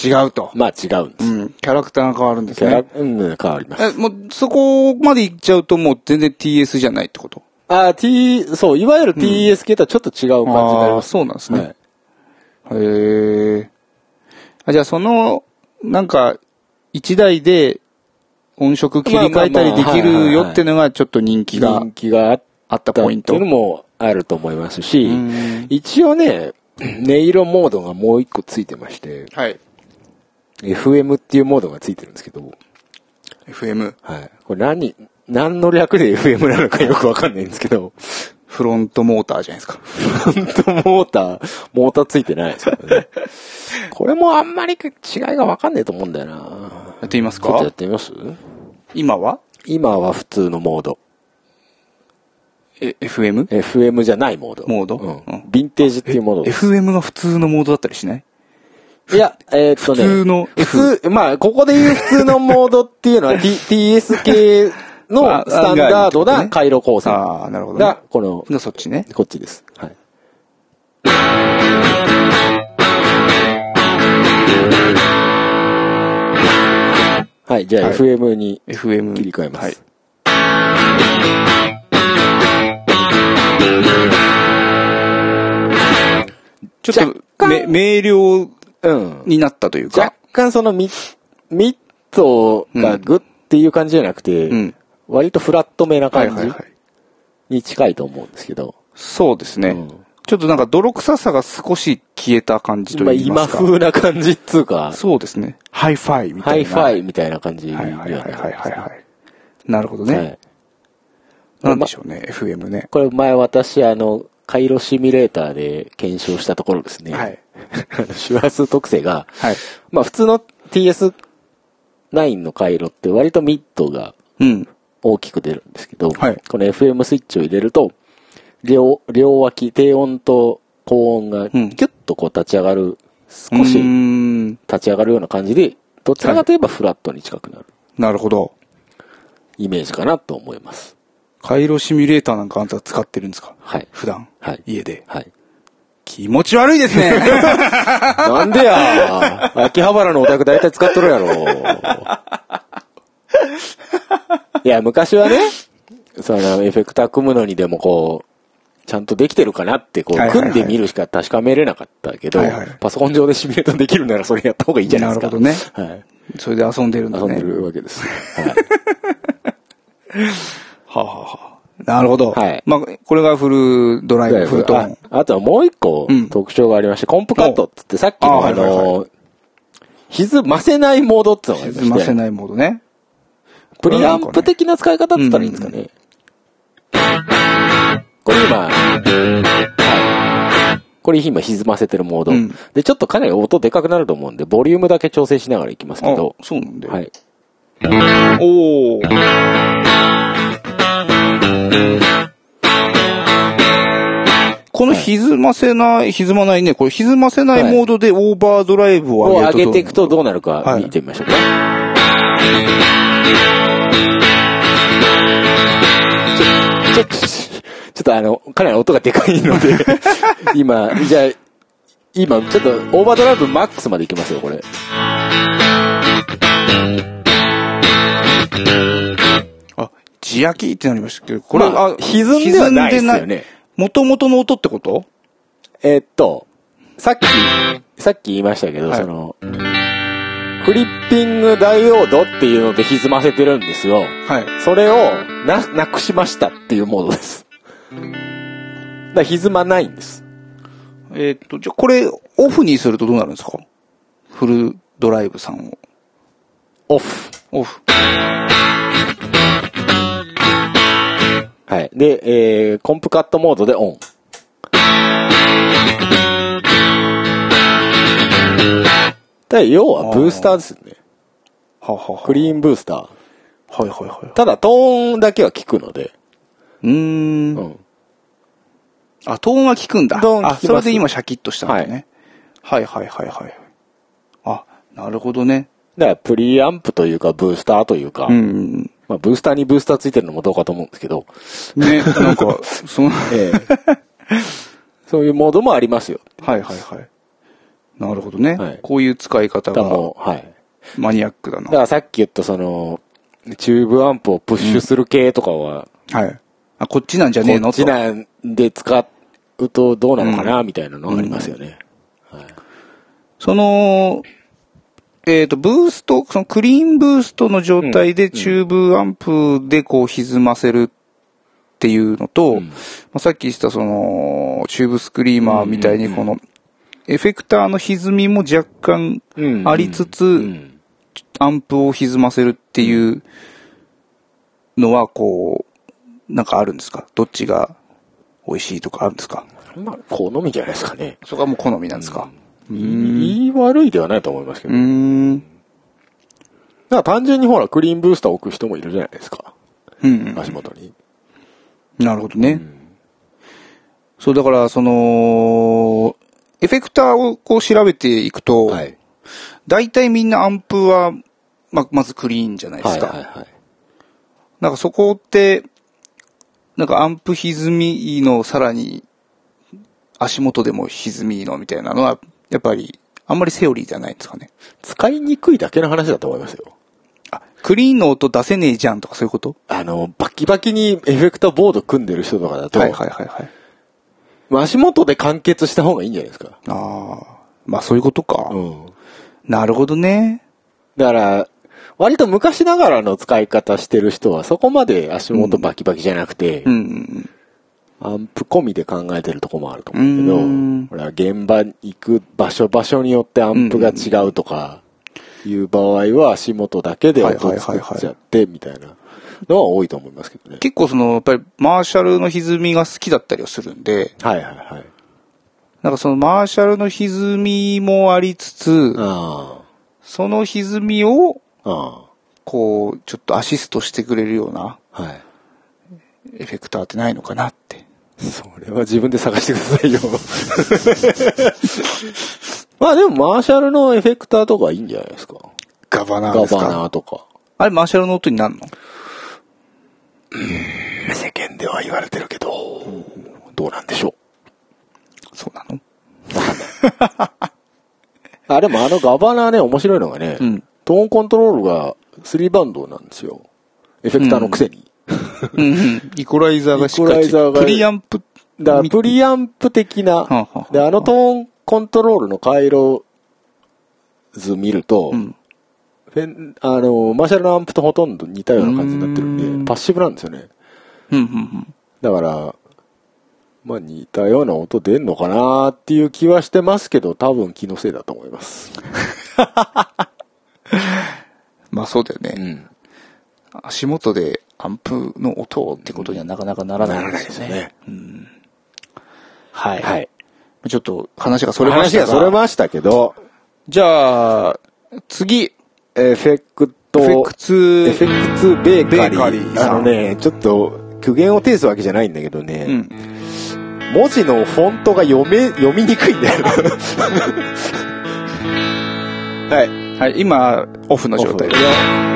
違うと。まあ違うんです。うん。キャラクターが変わるんですね。うん、変わります。え、もう、そこまで行っちゃうともう全然 TS じゃないってこと？あ、T、そう、いわゆる TS 系とはちょっと違う感じになりああ、ます。そうなんですね。はいへえ。あ、じゃあその、なんか、一台で音色切り替えたりできるよっていうのがちょっと人気が人気があったたポイント。っていうのもあると思いますしうん、一応ね、音色モードがもう一個ついてまして、はい。FM っていうモードがついてるんですけど、FM。はい。これ何、何の略で FM なのかよくわかんないんですけど、フロントモーターじゃないですか。本当モーター、モーターついてないですからね。これもあんまり違いがわかんないと思うんだよなやってみますちょっとやかってみます？今は？今は普通のモード。え、FM? FM じゃないモード。モード？うん。うんヴィンテージっていうモード。FM が普通のモードだったりしない？いや、えーっとね。普通の普通、まあ、ここで言う普通のモードっていうのは T、TS 系のあスタンダードあな回路構成ああ、なるほど、ね。が、この、がそっちね。こっちです。はい。はい、じゃあはい FM に FM。切り替えます。はい。ちょっ若と、明瞭うん。になったという若か。干そのミッドがグっていう感じじゃなくて、うん。割とフラットめな感じはいはいはい。に近いと思うんですけど、そうですね。うんちょっとなんか泥臭さが少し消えた感じとまあいいますか。今風な感じっつうか、そうですね。ハイファイみたいな。ハイファイみたいな感じにははいはいはいはいはいははい。なるほどいね。なんでしょうね、FM ね。これ前私あの、回路シミュレーターで検証したところですね。はい。周波数特性が、はい。まあ普通の TS9 の回路って割とミッドがうん。大きく出るんですけど、はいこの FM スイッチを入れると、両、両脇、低音と高音がキうんュッとこう立ち上がる、少うしーん。立ち上がるような感じで、どちらかといえばフラットに近くなるなるほど。イメージかなと思います。回路シミュレーターなんかあんた使ってるんですか？はい。普段。はい。家で。はい。気持ち悪いですね。なんでや秋葉原のお宅大体使っとるやろ。いや、昔はね、そのエフェクター組むのにでもこう、ちゃんとできてるかなって、こう、組んでみるしか確かめれなかったけど、パソコン上でシミュレートできるならそれやった方がいいじゃないですか。なるほどね。はい。それで遊んでるんだね。遊んでるわけです。はい。はあ、はあはあ、なるほど。はいまあ、これがフルドライブ、フルトーン。ああとはもう一個うん特徴がありまして、コンプカットって言ってさっきのあの、歪ませないモードってのがありましませないモードね。プリアンプ的な使い方って言ったらいいんですかね。これ今、はい。これ今歪ませてるモード。うんで、ちょっとかなり音でかくなると思うんで、ボリュームだけ調整しながらいきますけあど、、そうなんだよ。はい。おー。この歪ませない、歪まないね、これ歪ませないモードでオーバードライブをを上げると上げていくとどうなるかはい見てみましょうか。ちょ、ちょ、ちょちょっとあの、かなり音がでかいので、今、じゃあ、今、ちょっと、オーバードライブマックスまでいきますよ、これ。あ、地焼きってなりましたけど、これ、まあ歪んではないですよね。元々の音ってこと？えーっと、さっき、さっき言いましたけど、はいその、フフリッピングダイオードっていうので歪ませてるんですよ。はい。それをな、なくしましたっていうモードです。だから歪まないんです。えーっと、じゃあこれ、オフにするとどうなるんですか？フルドライブさんを。オフ。オフ。はい。で、えー、コンプカットモードでオン。で、要はブースターですよね。はははクリーンブースター。はいはいはい。ただ、トーンだけは効くので。うーん。うん。あ、トーンは効くんだ。あ、トーン効きますそれで今シャキッとしたんだね。はい、はい、はいはいはいあ、なるほどね。だから、プリアンプというか、ブースターというか、うん。まあ、ブースターにブースターついてるのもどうかと思うんですけど、ね、なんか、その、ええそういうモードもありますよ。はいはいはい。なるほどね。はいこういう使い方がだからもう、はい。マニアックだな。だからさっき言ったその、チューブアンプをプッシュする系とかは、はい。あ、こっちなんじゃねえの？こっちなんで使うとどうなのかな、みたいなのがありますよね。その、えっ、と、ブースト、そのクリーンブーストの状態でチューブアンプでこう歪ませるっていうのと、うん。まあ、さっき言ったその、チューブスクリーマーみたいにこの、エフェクターの歪みも若干うん。ありつつ、うん。アンプを歪ませるっていうのは、こう、なんかあるんですか？どっちが美味しいとかあるんですか？まあ、好みじゃないですかね。そこはもう好みなんですか？いい悪いではないと思いますけうど。だか。ら単純にほら、クリーンブースター置く人もいるじゃないですか。うん。足元に。なるほどね。そう、だから、その、エフェクターをこう調べていくと、はい。大体みんなアンプは、ま、まずクリーンじゃないですか。はいはいはい。なんかそこって、なんかアンプ歪みのさらに足元でも歪みのみたいなのは、やっぱりあんまりセオリーじゃないんですかね。使いにくいだけの話だと思いますよ。あ、クリーンの音出せねえじゃんとかそういうこと？あの、バキバキにエフェクターボード組んでる人とかだと、はいはいはいはい。足元で完結した方がいいんじゃないですか。ああ、まあそういうことか。うん。なるほどね。だから、割と昔ながらの使い方してる人はそこまで足元バキバキじゃなくて、うんうんアンプ込みで考えてるとこもあると思うけど、うんほら、現場に行く場所場所によってアンプが違うとか、いう場合は足元だけで音を作っちゃって、みたいなのは多いと思いますけどね。結構その、やっぱりマーシャルの歪みが好きだったりはするんで、はいはいはい。なんかそのマーシャルの歪みもありつつ、あその歪みを、こう、ちょっとアシストしてくれるようなあ、はい。エフェクターってないのかなって。それは自分で探してくださいよ。まあでもマーシャルのエフェクターとかいいんじゃないですか。ガバナーガですか？バナーとか。あれマーシャルの音になるの？世間では言われてるけど、どうなんでしょそうなの？う。あ、でもあのガバナーね、面白いのがね、うんトーンコントロールが3バンドなんですよ。エフェクターのくせに。うんうん。イコライザーがしっかりイコライザーがプリアンプ。だからプリアンプ的な、はあはあはあで、あのトーンコントロールの回路図見ると、うん。フェン、あの、マーシャルのアンプとほとんど似たような感じになってるんで、うんパッシブなんですよね。うん、うん、だから、まあ似たような音出んのかなっていう気はしてますけど、多分気のせいだと思います。まあそうだよね。ん。足元でアンプの音ってことにはなかなかならないですよね。ね。はい。はい。ちょっと話がそれましたが。話がそれましたけど、じゃあ、次、エフェクト、エフェクツエフェクツベーカリー。ベーカリーあのね、ちょっと、苦言を呈すわけじゃないんだけどね、うん。文字のフォントが読め、読みにくいんだよ。はい。はい、今、オフの状態で。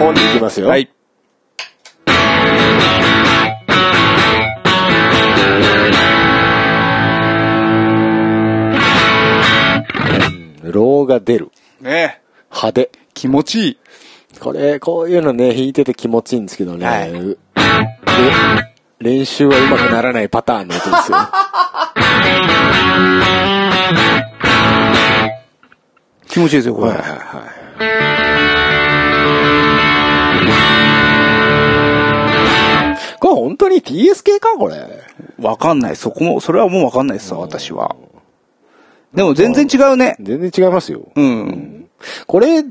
オンに行きますよ。はい。ローが出る。ね派手。気持ちいい。これ、こういうのね、弾いてて気持ちいいんですけどね。はいうれ練習は上手くならないパターンの音ですよ。気持ちいいですよ、これ。はいはいはい。本当に TS 系かこれ。わかんない。そこも、それはもうわかんないですわ、私は。でも全然違うね。全然違いますよ。うん。これ、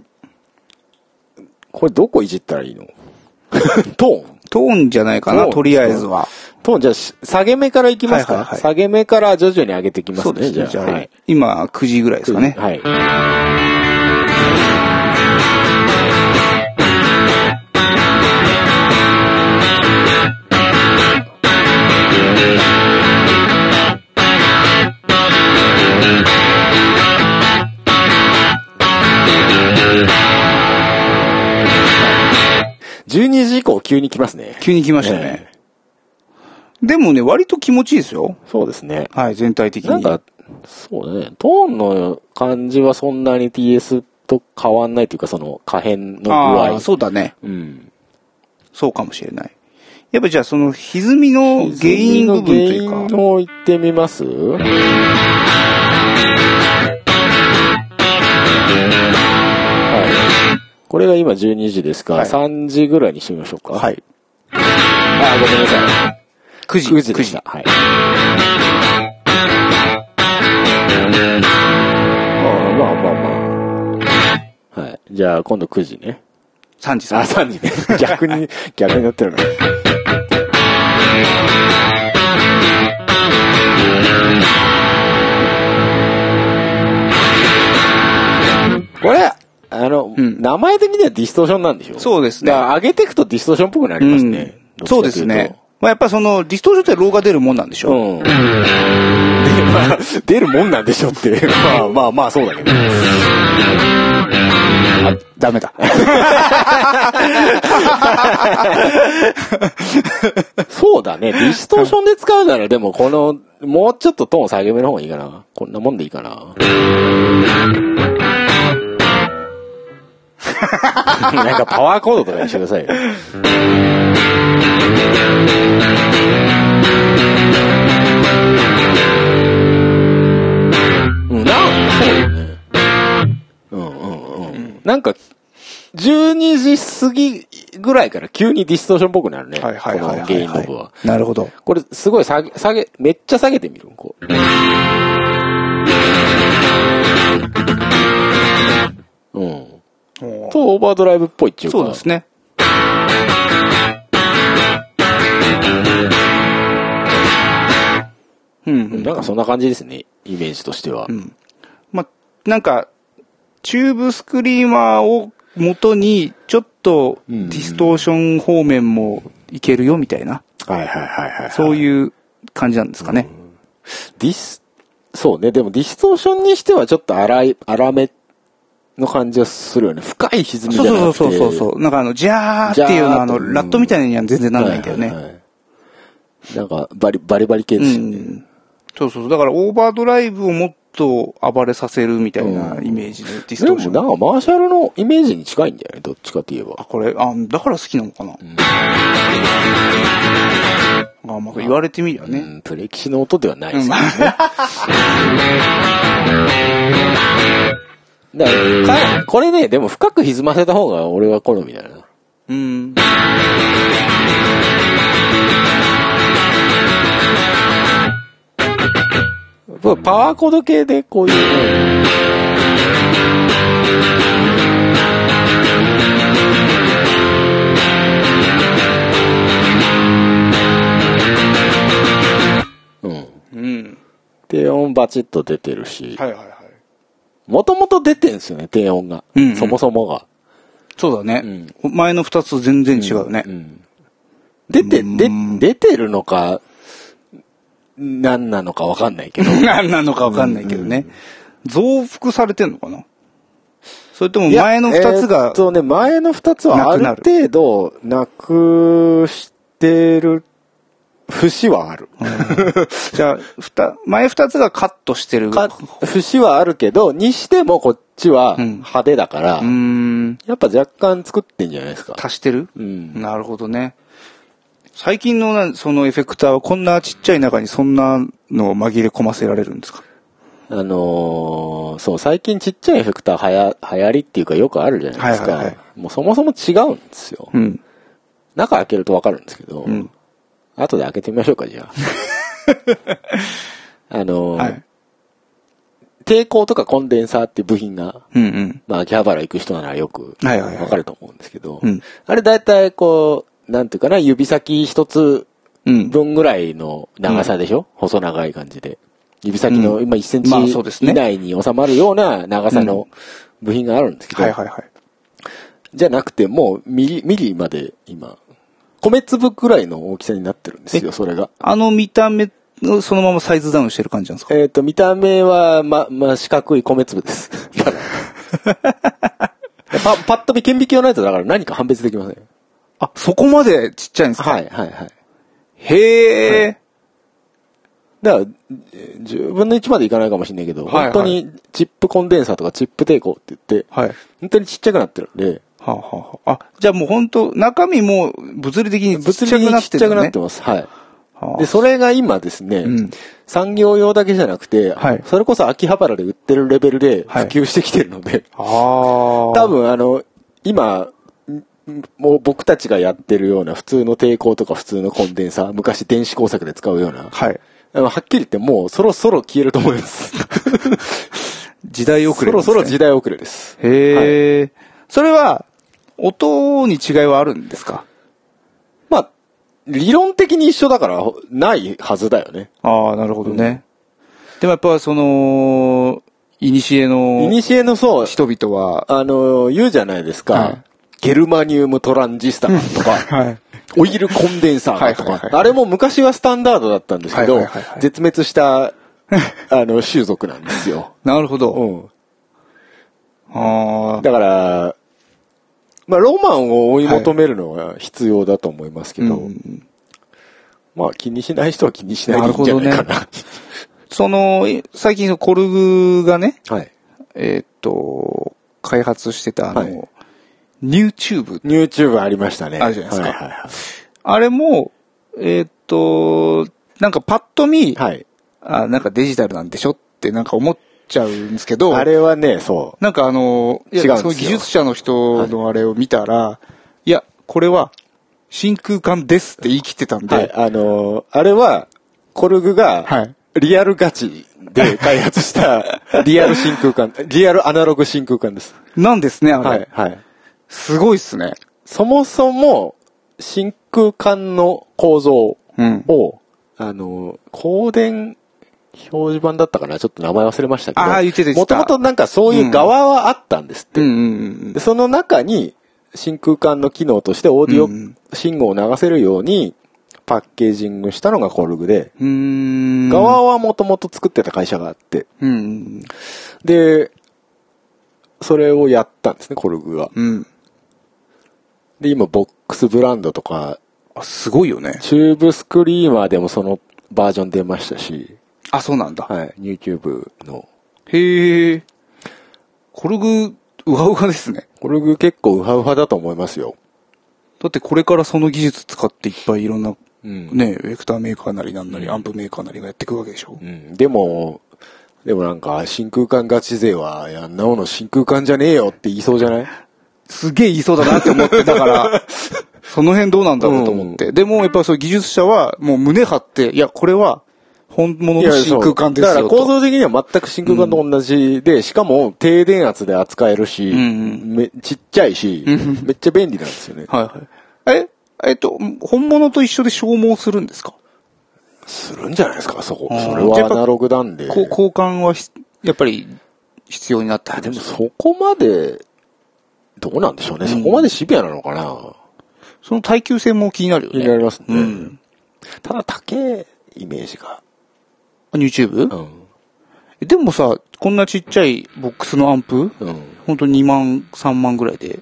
これどこいじったらいいの？トーントーンじゃないかな、とりあえずは。トーン、じゃあし、下げ目からいきますか、はいはいはい下げ目から徐々に上げていきますね。そうですね。じゃあ、はい。今9時ぐらいですかね。はい。12時以降急に来ますね。急に来ましたね。でもね、割と気持ちいいですよ。そうですね。はい、全体的に。なんか、そうだね。トーンの感じはそんなに TS と変わんないというか、その可変の具あ合。あ、そうだね。うん。そうかもしれない。やっぱじゃあその歪みの原因部分というか。原因を言ってみます？これが今12時ですから、はい3時ぐらいにしてみましょうか。。はいい。あ、ごめんなさい。9時。9時でした。はい。ああまあまあまあ。はい。じゃあ今度9時ね。3時、あ、3時。3時ね。逆に、逆になってるな。これ、あの、うん名前的にはディストーションなんでしょ？そうですねだから上げていくとディストーションっぽくなりますね。うんそうですね。まあ、やっぱその、ディストーションってローが出るもんなんでしょ、うん。で、まあ、出るもんなんでしょって。まあまあまあ、そうだけど。あ、ダメだ。そうだね。ディストーションで使うなら、でもこの、もうちょっとトーン下げ目の方がいいかな。こんなもんでいいかな。なんかパワーコードとかにしてくださいよ。うん、な、そうだね。うんうんうん。なんか、12時過ぎぐらいから急にディストーションっぽくなるね。はいはいはいはい、この原因の部は。なるほど。これ、すごい下げ、下げ、めっちゃ下げてみる？こう。うん。と、オーバードライブっぽいっていうか。そうですね。うん、うん。なんかそんな感じですね。イメージとしては。んま、なんか、チューブスクリーマーを元に、ちょっとディストーション方面もいけるよみたいな、はいはいはいはい。そういう感じなんですかね。ディス、そうね。でもディストーションにしてはちょっと荒い、荒めの感じがするよね。深い歪みじそうゃなくて。そうそうそうそう。なんかあの、ジャーっていうのはあの、ラットみたいには全然なんないんだよね。はいはいはいなんか、バリ、バリバリ系うですよね。ん。そうそう。だからオーバードライブをもっと暴れさせるみたいなイメージでディスでもトーション。なんかマーシャルのイメージに近いんだよね。どっちかって言えばあ、。これ、あ、だから好きなのかな？あ、まあ言われてみりゃね。うん、プレキシの音ではないですうんけどね。だからかこれね、でも深く歪ませた方が俺は好みだな。うん。パワーコード系でこういうね。うん。うん。低音バチッと出てるし、はいはいはい。もともと出てんすよね、低音が。うんうんそもそもが。そうだね。前の二つ全然違うね。ん出て、で、出てるのか、何なのかわかんないけど。何なのかわかんないけどね。増幅されてんのかな？それとも前の二つえーがっ、とね、前の二つはある程度なくしてる節はある。じゃあ、ふた、前二つがカットしてる。か節はあるけど、にしてもこっちはうん派手だから、うーん。やっぱ若干作ってんじゃないですか。足してる？うん。なるほどね。最近のなそのエフェクターはこんなちっちゃい中にそんなのを紛れ込ませられるんですか？あのーそう、最近ちっちゃいエフェクターはや、流行りっていうかよくあるじゃないですか。はいはいはいもうそもそも違うんですよ。うん。中開けるとわかるんですけど、うん。後で開けてみましょうか、じゃあ。あのーはい。抵抗とかコンデンサーって部品が、うんうん。まあ、秋葉原行く人ならよくわかると思うんですけど、うんあれ大体こう、なんていうかな、指先一つうん。分ぐらいの長さでしょ、細長い感じで。指先のうん今1センチ以内に収まるような長さの部品があるんですけど、はいはいはい。じゃなくてもうミリ、ミリまで今、米粒ぐらいの大きさになってるんですよ、それが。あの見た目のそのままサイズダウンしてる感じなんですか？えっ、と、見た目は、ま、まあ、四角い米粒です。パ、パッと見顕微鏡のやつだから何か判別できません。あ、そこまでちっちゃいんですか？はい、はい、はい。へえ。だから、えー10分の1までいかないかもしれないけど、はいはい本当にチップコンデンサーとかチップ抵抗って言って、はい。本当にちっちゃくなってるんで、はあ、はあはあ、あ、じゃあもう本当中身も物理的に物ちゃくなっ理的にちってちゃ。くなってます。はい。はあで、それが今ですね、うん産業用だけじゃなくて、はいそれこそ秋葉原で売ってるレベルで普はい及してきてるので、ああ。多分あの、今、んもう僕たちがやってるような普通の抵抗とか普通のコンデンサー、昔電子工作で使うような、はい。はっきり言ってもうそろそろ消えると思います。時代遅れ、そろそろ時代遅れです。へえ、それは、音に違いはあるんですか？まあ、理論的に一緒だからないはずだよね。ああ、なるほどね。でもやっぱその、いにしえイのニシエのそう、人々は、あの、言うじゃないですか。はいゲルマニウムトランジスタとか、はい。オイルコンデンサーとかあれも昔はスタンダードだったんですけど絶滅した、あの、種族なんですよ。なるほど。うん。ああ。だから、まあ、ロマンを追い求めるのは必要だと思いますけど、うんまあ、気にしない人は気にしないでいいんじゃないかな。その、最近のコルグがね、はい。えーっと、開発してたあの、はいニューチューブ。ニューチューブありましたね。あるじゃないですかはいはいはいあれも、えーっと、なんかパッと見、はい。あ、なんかデジタルなんでしょってなんか思っちゃうんですけど、あれはね、そなんかあの、いや違うんですよその技術者の人のあれを見たら、い、や、これは真空管ですって言い切ってたんう。で、はい。あのーあれは、コルグが、はいリアルガチで開発した、リアル真空管、リアルアナログ真空管です。なんですね、あれ。はい。はい。すごいっすね。そもそも、真空管の構造うん。を、あの、光電表示板だったかなちょっと名前忘れましたけど。あー言ってもともとなんかそういう側はあったんですって。うんで、その中に、真空管の機能としてオーディオ信号を流せるように、パッケージングしたのがコルグで、うーん。側はもともと作ってた会社があって、うん。で、それをやったんですね、コルグが。うん。で、今、ボックスブランドとか、あ、すごいよね。チューブスクリーマーでもそのバージョン出ましたし、あ、そうなんだ。はい、YouTube の。へえ。コルグ、うわうわですね。コルグ結構ウハウハだと思いますよ。だってこれからその技術使っていっぱいいろんな、うん。ね、ウェクターメーカーなりなんなり、アンプメーカーなりがやっていくわけでしょ。うん。でも、でもなんか、真空管ガチ勢は、いや、んなもの真空管じゃねえよって言いそうじゃない？すげえ言いそうだなって思ってたから、その辺どうなんだろうと思って。でもやっぱそう技術者はもう胸張って、いや、これは本物の真空管ですよと。だから構造的には全く真空管と同じで、しかも低電圧で扱えるし、うんうんめちっちゃいし、めっちゃ便利なんですよね。はいはい。え、えっと、本物と一緒で消耗するんですか？するんじゃないですか、そこ。それはアナログなんで。交換はひやっぱり必要になってはでもそこまで、どうなんでしょうね。そこまでシビアなのかな。その耐久性も気になるよ気ね。になりますね。うん。ただ、高いイメージが。YouTube? うん。えでもさ、こんなちっちゃいボックスのアンプ？うん。ほんと2万、3万ぐらいで？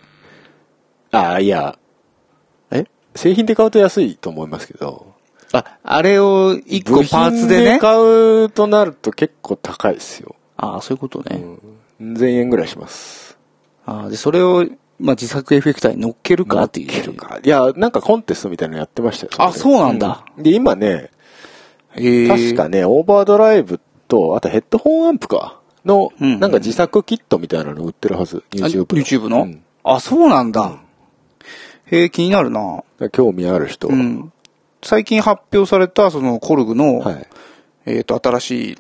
ああ、いや、え？製品で買うと安いと思いますけど。あ、あれを1個パーツでね？買うとなると結構高いですよ。ああ、そういうことね。うん。1000円ぐらいします。ああ、で、それを、まあ、自作エフェクターに乗っけるかっていう。いけるか。いや、なんかコンテストみたいなのやってましたよ。あそうなんだうんで、今ね。確かね、オーバードライブと、あとヘッドホンアンプか。の、うんなんか自作キットみたいなの売ってるはず。あ YouTube の。YouTube の、うんあ、そうなんだ。へえ、気になるな。興味ある人は。うん。最近発表された、その、コルグの、はい。えっ、と、新しい、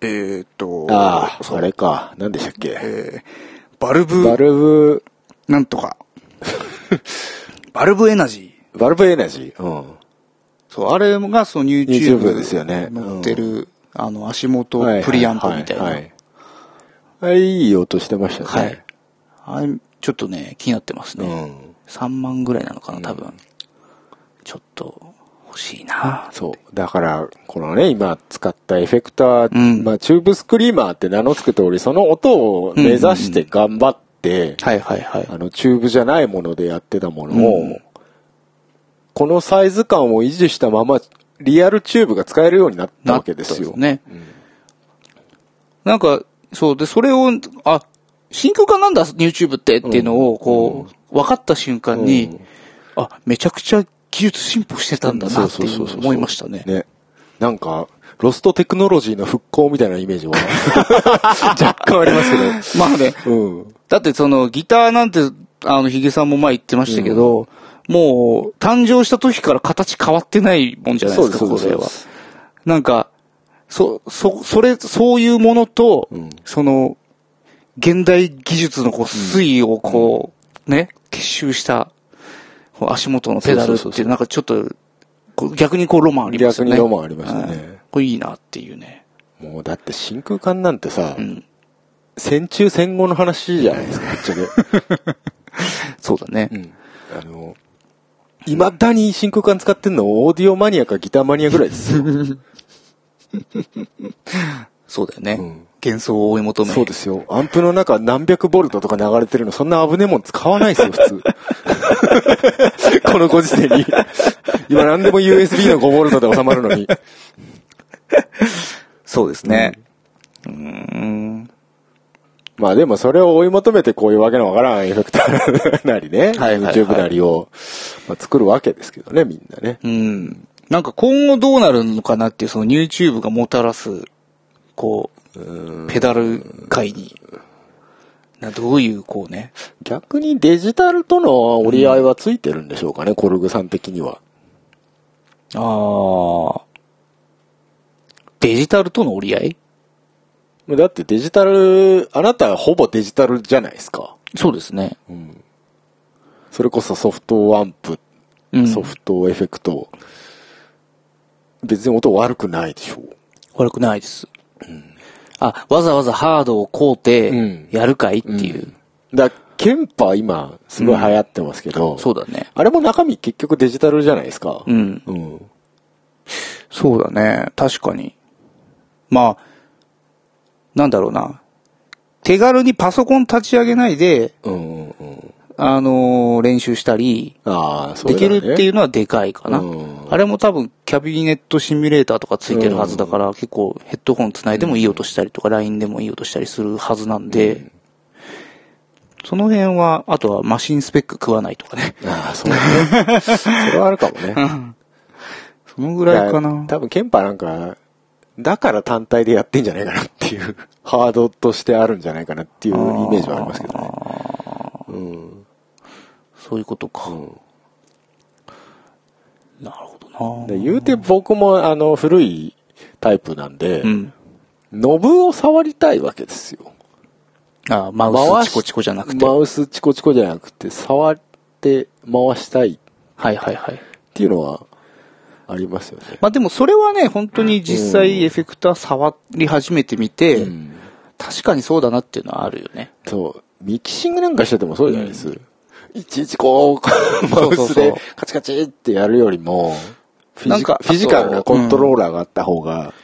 えっ、と、ああ、あれか。何でしたっけ？えーバルブ、バルブ、なんとか。バルブエナジー。バルブエナジー。うん。そう、あれがその YouTube ですよね載ってる、あの、足元はいプリアンプみたいな。ははいあれ、いい音してましたね。はい。あれ、ちょっとね、気になってますね。うん。3万ぐらいなのかな、多分。ちょっと、欲しいなそう。だから、このね、今使ったエフェクター、うんまあ、チューブスクリーマーって名の付く通り、その音を目指して頑張って、はいはいはい。あの、チューブじゃないものでやってたものを、うんこのサイズ感を維持したまま、リアルチューブが使えるようになったわけですよ。ね。なんか、そう、で、それを、あ、真空管なんだ、YouTube ってっていうのを、こう、分かった瞬間に、うんあ、めちゃくちゃ技術進歩してたんだなっていう思いましたね。ね。なんか、ロストテクノロジーの復興みたいなイメージは 若干ありますまあね、けど。うん。だってそのギターなんて、あの、ヒゲさんも前言ってましたけど、もう、誕生した時から形変わってないもんじゃないですか、そうですこれは。なんか、そ、そ、それ、そういうものと、うんその、現代技術のこう、推移をこう、ね、結集した、足元のペダルっていう、なんかちょっと、逆にこうロマンありますよね。逆にロマンありましたねはいこれいいなっていうね。もうだって真空管なんてさ、うん。戦中戦後の話じゃないですか、ぶっちゃけ。そうだね。うん。あの、未だに真空管使ってんの？オーディオマニアかギターマニアぐらいですよ。そうだよね。うん幻想を追い求め。そうですよ。アンプの中何百ボルトとか流れてるの、そんな危ねえもん使わないですよ、普通。このご時世に。今何でも USB の5ボルトで収まるのに。そうですね。うーん。まあでもそれを追い求めてこういうわけのわからんエフェクターなりね、はいはいはい YouTube なりを、まあ、作るわけですけどね、みんなね。うん。なんか今後どうなるのかなっていう、その YouTube がもたらす、こう、ペダル界に。などういう、こうね。逆にデジタルとの折り合いはついてるんでしょうかね、コルグさん的には。ああ。デジタルとの折り合い？だってデジタル、あなたはほぼデジタルじゃないですか。そうですね。それこそソフトアンプ、うん。ソフトエフェクト。別に音悪くないでしょう。悪くないです。あ、わざわざハードを買ううんて、やるかいっていう。だからケンパー今、すごい流行ってますけど、そうだね。あれも中身結局デジタルじゃないですか。うん。うん。そうだね。確かに。まあ、なんだろうな。手軽にパソコン立ち上げないで、うんうんうん。あのー練習したり、できるっていうのはでかいかな。うんあれも多分キャビネットシミュレーターとかついてるはずだから、結構ヘッドホンつないでもいい音したりとか、LINE でもいい音したりするはずなんで、その辺は、あとはマシンスペック食わないとかね。ああ、そうだね。それはあるかもね。そのぐらいかな。多分ケンパーなんか、だから単体でやってんじゃないかなっていう、ハードとしてあるんじゃないかなっていうイメージはありますけどね。うん。そういうことか。んなるほどな。で言うて僕もあの古いタイプなんで、うん。ノブを触りたいわけですよ。あマウスチコチコじゃなくて。マウスチコチコじゃなくて、触って回したいっはいはいはい。ていうのはありますよね。まあでもそれはね、本当に実際エフェクター触り始めてみて、うん確かにそうだなっていうのはあるよね。そう。ミキシングなんかしててもそうじゃないです。いちいちこう、マウスでカチカチってやるよりも、フィジなんかフィジカルなコントローラーがあった方が、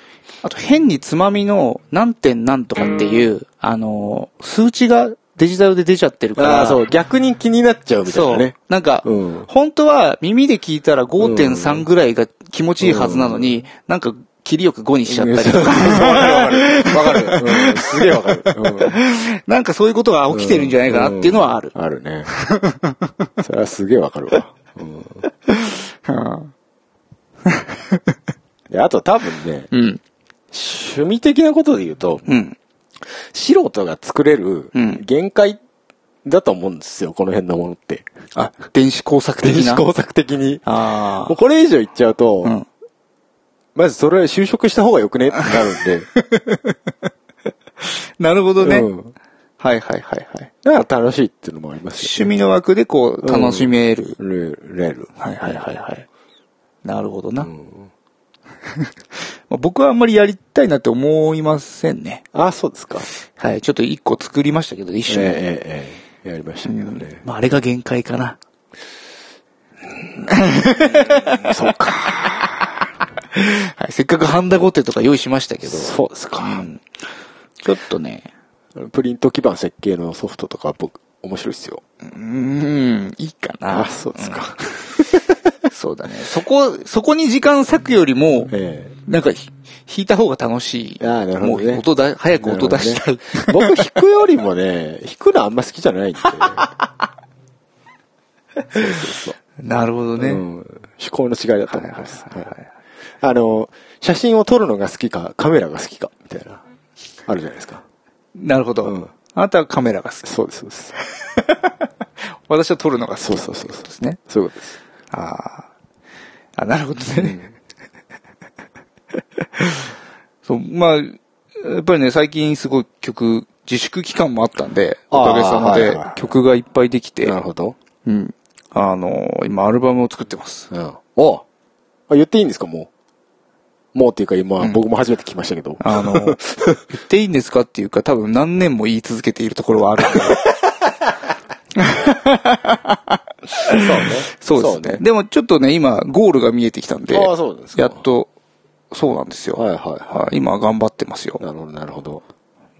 あと変につまみの何点何とかっていう、あの、数値がデジタルで出ちゃってるから。ああ、そう、逆に気になっちゃうみたいそうなね。。なんか、うん本当は耳で聞いたら5.3ぐらいが気持ちいいはずなのに、なんか、切りよく5にしちゃったりとか。わかるわかる。すげえわかる。うんなんかそういうことが起きてるんじゃないかなっていうのはある。うんあるね。それはすげえわかるわ。うんであと多分ね、うん。趣味的なことで言うと、うん。素人が作れるうん限界だと思うんですよ、この辺のものって。あ、電子工作的な？電子工作的に。あもうこれ以上言っちゃうと、あ。うん。まずそれは就職した方がよくね？ってなるんで。なるほどね。うんはいはいはいはい。だから楽しいっていうのもありますよ、趣味の枠でこう、楽しめる。レレール。はいはいはいはい。なるほどな。うん まあ僕はあんまりやりたいなって思いませんね。あ、そうですか。はい。ちょっと一個作りましたけど、一え緒に。えええええやりましたけどね。まあ、あれが限界かな。そうか。はい。せっかくハンダゴテとか用意しましたけど。そうですか。うんちょっとね、プリント基板設計のソフトとか僕、面白いですよ。うーん、いいかな。あ、そうですか。うん。そうだね。そこ、そこに時間割くよりも、えなんかひ、弾いた方が楽しい。あーなるほどねもう音だ、早く音出したい。え僕弾くよりもね、弾くのあんま好きじゃないんで。そうそうそう。なるほどね。うん。趣向の違いだと思います。はいはいはいはいあの、写真を撮るのが好きか、カメラが好きか、みたいな。あるじゃないですか。なるほど。うんあなたはカメラが好き。そうです、そうです。私は撮るのが好き。そうそうそうそうですね。そういうことです。ああ。あ、なるほどね。そう、まあ、やっぱりね、最近すごい曲、自粛期間もあったんで、おかげさまで曲がいっぱいできて、なるほど。うん。あの、今アルバムを作ってます。うん。おあ、言っていいんですか、もう。もうっていうか今、僕も初めて聞きましたけど。あの、言っていいんですかっていうか、多分何年も言い続けているところはあるんで。そうね。そうですね。でもちょっとね、今、ゴールが見えてきたんで、ああ、そうですか。やっと、そうなんですよ。はいはいははい今頑張ってますよい。。なるほど、なるほど。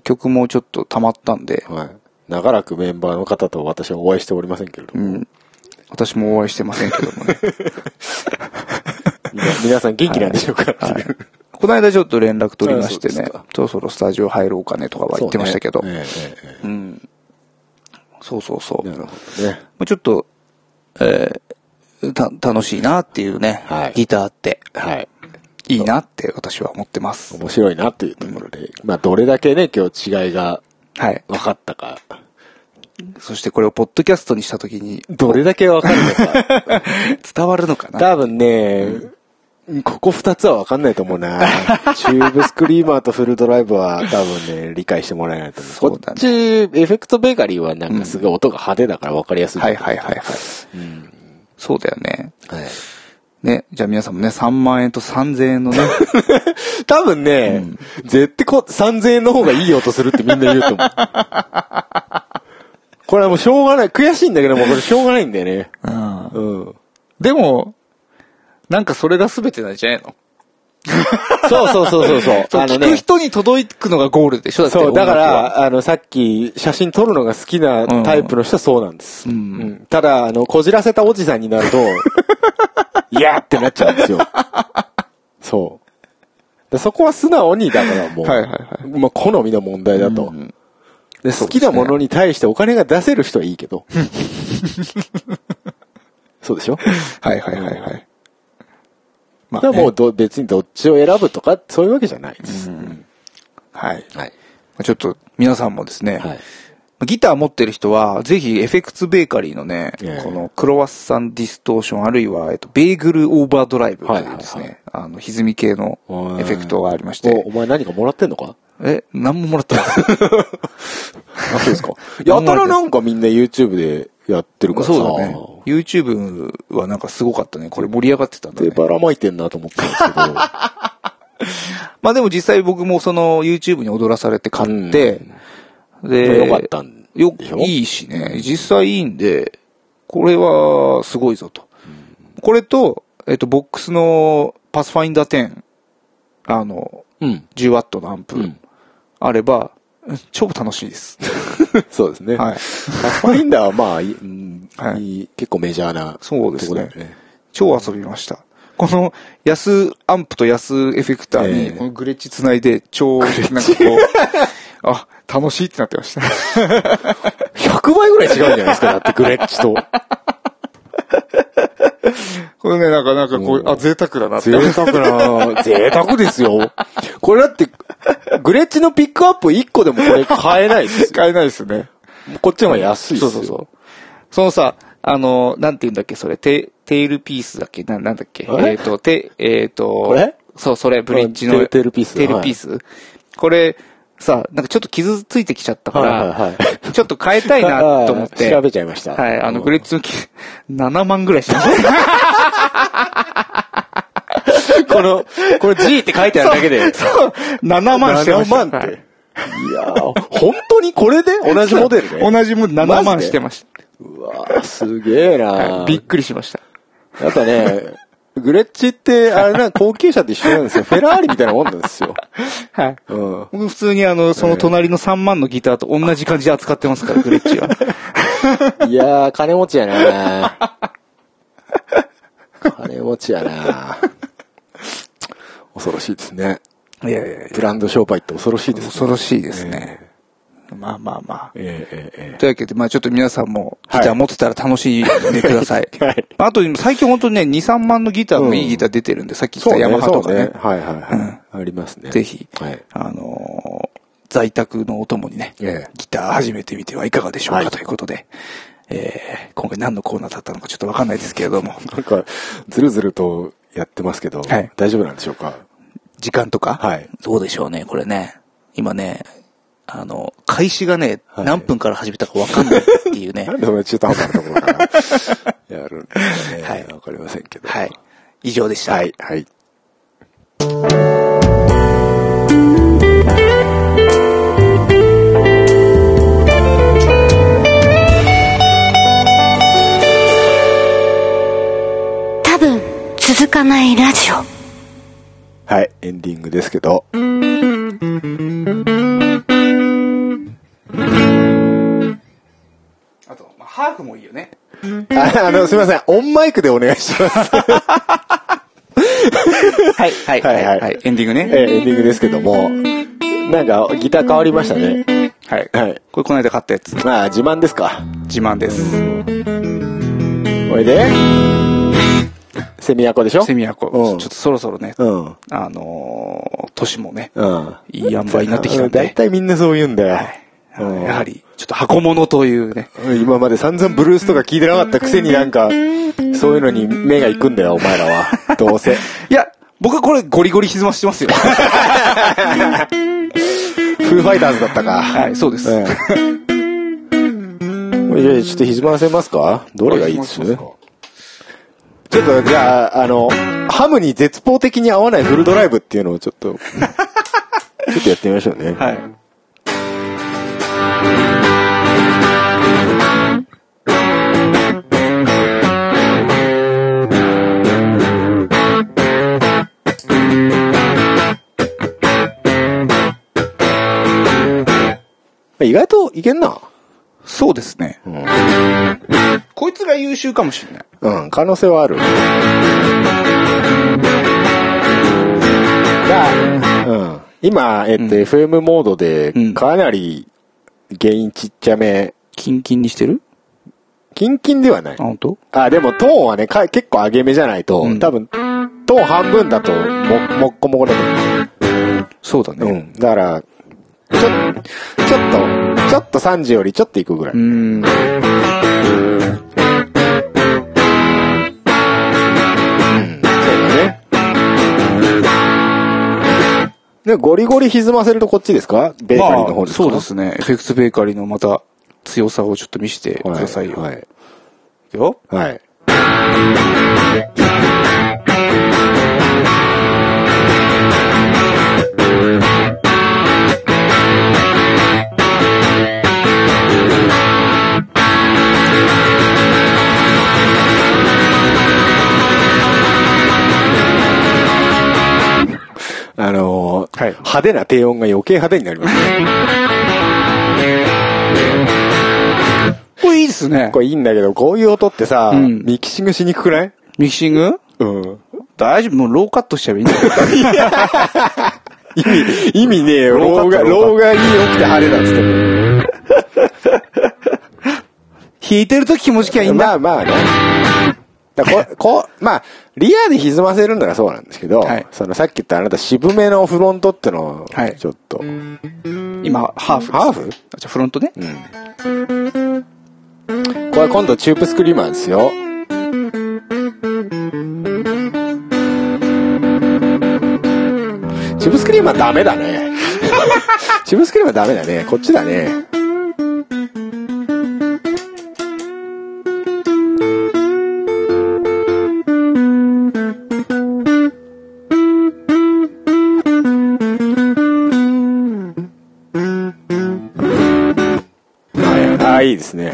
曲もちょっと溜まったんで、はい。長らくメンバーの方と私はお会いしておりませんけれども。うん。私もお会いしてませんけどもね。皆さん元気なんでしょうか？っていう。この間ちょっと連絡取りましてねあそろそろスタジオ入ろうかねとかは言ってましたけど、そうねええええうん。そうそうそう。ええなるほどね。まあちょっと、えーた、楽しいなっていうね、はいギターってはい。いいなって私は思ってます。面白いなっていうところで、まあどれだけね、今日違いがはい。分かったか、そしてこれをポッドキャストにしたときにどれだけ分かるのか。伝わるのかな多分ね、ここ二つは分かんないと思うな。チューブスクリーマーとフルドライブは多分ね、理解してもらえないと思う。そうだねこっち、エフェクトベーカリーはなんかすごい音が派手だから分かりやすい。はいはいはいはい。うん。そうだよね。はい。ね。じゃあ皆さんもね、3万円と3000円のね、多分ね、絶対こ3000円の方がいい音するってみんな言うと思う。これはもうしょうがない。悔しいんだけども、これしょうがないんだよね。うん。うん。でも、なんかそれが全てなんじゃないの？そうそうそうそうそう。そう、あのね聞く。人に届くのがゴールでしょ？だそう、だから、あの、さっき、写真撮るのが好きなタイプの人はそうなんです。うんうんただ、あの、こじらせたおじさんになると、いやーってなっちゃうんですよ。そう。でそこは素直に、だからもう、はいはいはいまあ、好みの問題だと。うんで好きなものに対してお金が出せる人はいいけど。そうでしょ？はいはいはいはい。まだからもうど別にどっちを選ぶとか、そういうわけじゃないです。はい。はい。ちょっと皆さんもですね、はい。ギター持ってる人は、ぜひエフェクツベーカリーのね、ええこのクロワッサンディストーション、あるいは、えっと、ベーグルオーバードライブというですね、はいはいあの、歪み系のエフェクトがありまして、おお前何かもらってんのか？え、何ももらってない。あ、そうですか。やたらなんかみんな YouTube でやってるからさ。そうだね。YouTube はなんかすごかったね。これ盛り上がってたんだで、ね。ばらまいてんなと思ったんですけど。まあでも実際僕もその YouTube に踊らされて買って、で、よかったんよいいしね、実際いいんで、これはすごいぞと。これと、えっと、ボックスのパスファインダー10、あの、うん。10ワットのアンプうん。あれば、超楽しいです。そうですね。はいファインダーはまあ、いうんはい結構メジャーなそうですね。超遊びました。この安アンプと安エフェクターにええこのグレッチ繋いで超、なんかこう、あ、楽しいってなってました。100倍ぐらい違うんじゃないですか、だってグレッチと。こ これね、なんか、なんかこう、うんあ、贅沢だなって。贅沢な、贅沢ですよ。これだって、グレッチのピックアップ1個でもこれ買えないですよ。買えないですね。こっちの方が安いですよ。そうそうそう。そのさ、あの、なんて言うんだっけ、それ、テ、テールピースだっけ？な、なんだっけ？ええっ、と、て、えっ、と、これ？そう、それ、ブリッジの。テーテールピーステールピース。これ、さ、なんかちょっと傷ついてきちゃったから、はいはいはいちょっと変えたいなと思って。調べちゃいました。はい、あの、うんグレッチのき、7万ぐらいしました。この、これ G って書いてあるだけで。そう、7万してました。7万って。はいいやー本当にこれで？同じモデルで？同じもん7万してましうわーすげえた。なはいびっくりしました。やっぱね、グレッチって、あれな、高級車と一緒なんですよ。フェラーリみたいなもんなんですよ。はい。うん。僕普通にあの、その隣の3万のギターと同じ感じで扱ってますから、グレッチは。いやー、金持ちやな金持ちやな恐ろしいですね。いやいやいやブランド商売って恐ろしいですね。恐ろしいですね。まあまあまあ。えええええというわけで、まあちょっと皆さんもギタはいー持ってたら楽しんでください。はいあと、最近本当にね、2、3万のギターもいいギター出てるんで、さっき言ったヤマハとかね。はいはいはい。ありますね。ぜひ、はい。あのー在宅のお供にね、ええギター始めてみてはいかがでしょうか、はいということで、えー、今回何のコーナーだったのかちょっとわかんないですけれども、なんか、ずるずるとやってますけど、はい大丈夫なんでしょうか？時間とか、はい。どうでしょうね、これね。今ね、あの、開始がね、はい何分から始めたかわかんないっていうね な。んでそんな中途半端なところからやるんでね。はいわかりませんけど。はい。以上でした。はい、はい。多分続かないラジオはい、エンディングですけど。ハーフもいいよね。ああの、すみません。オンマイクでお願いします。はい、はい、はいはいはい。エンディングね。えーエンディングですけども、なんか、ギター変わりましたね。はい。はい。これこの間買ったやつ。まあ、自慢ですか？自慢です。これで、セミアコでしょ？セミヤコ。うんちょっとそろそろね、うん。あのー、年もね、うん。いい塩梅になってきたんで、大体みんなそう言うんだよ。あのうんやはり、ちょっと箱物というね、今まで散々ブルースとか聞いてなかったくせになんか、そういうのに目が行くんだよ、お前らは。どうせ。いや、僕はこれゴリゴリ歪ましてますよ。フーファイターズだったか。はい、そうです。ええじゃあちょっと歪ませますか？どれがいいです？ちょっとじゃあ、あの、ハムに絶望的に合わないフルドライブっていうのをちょっと、ちょっとやってみましょうね。はい。意外といけんな。そうですね。うん。こいつが優秀かもしれない。うん、可能性はある。が、うん。今、えっと、FM モードでうん、かなり、原因ちっちゃめ、キンキンにしてる？キンキンではないあ、。本当？あ、でもトーンはね、か結構上げ目じゃないと、うん多分、トーン半分だと、も、もっこもこだとそうだね。思う。うん。だから、ちょ、ちょっと、ちょっと30よりちょっといくぐらい。うーん。で、ゴリゴリ歪ませるとこっちですか？ベーカリーの方ですか、そうですね。エフェクツベーカリーのまた強さをちょっと見せてくはい。ださいよ。はい。いくよ。はい。はい派手な低音が余計派手になりますね。これいいですね。これいいんだけど、こういう音ってさ、うんミキシングしにくくない？ミキシング？うん。大丈夫？もうローカットしちゃえばいいんだよ。意味、意味ねえよ。ローが、ローがいい起きて晴れだっつって。弾いてると気持ちきゃいいんだ。まあまあね。だここう、まあ、リアで歪ませるならそうなんですけど、はいそのさっき言ったあなた渋めのフロントってのをはいちょっと、今、ハーフ。ハーフ？じゃあフロントね。これ今度チューブスクリーマーですよ。チューブスクリーマーダメだね。チューブスクリーマーダメだね。こっちだね。い、ああ、いですね。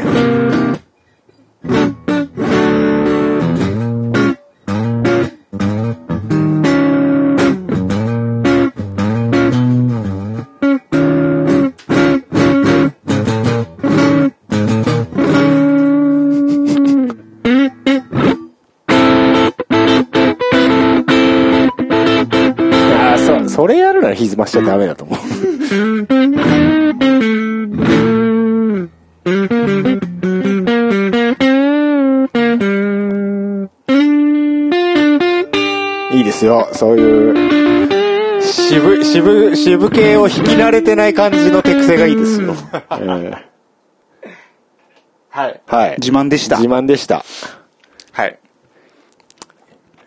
そ、それやるなら歪ましちゃダメだと思う。そういう、渋、渋、渋系を引き慣れてない感じの手癖がいいですよ。え はい。ーはい。自慢でした自慢でした。はい。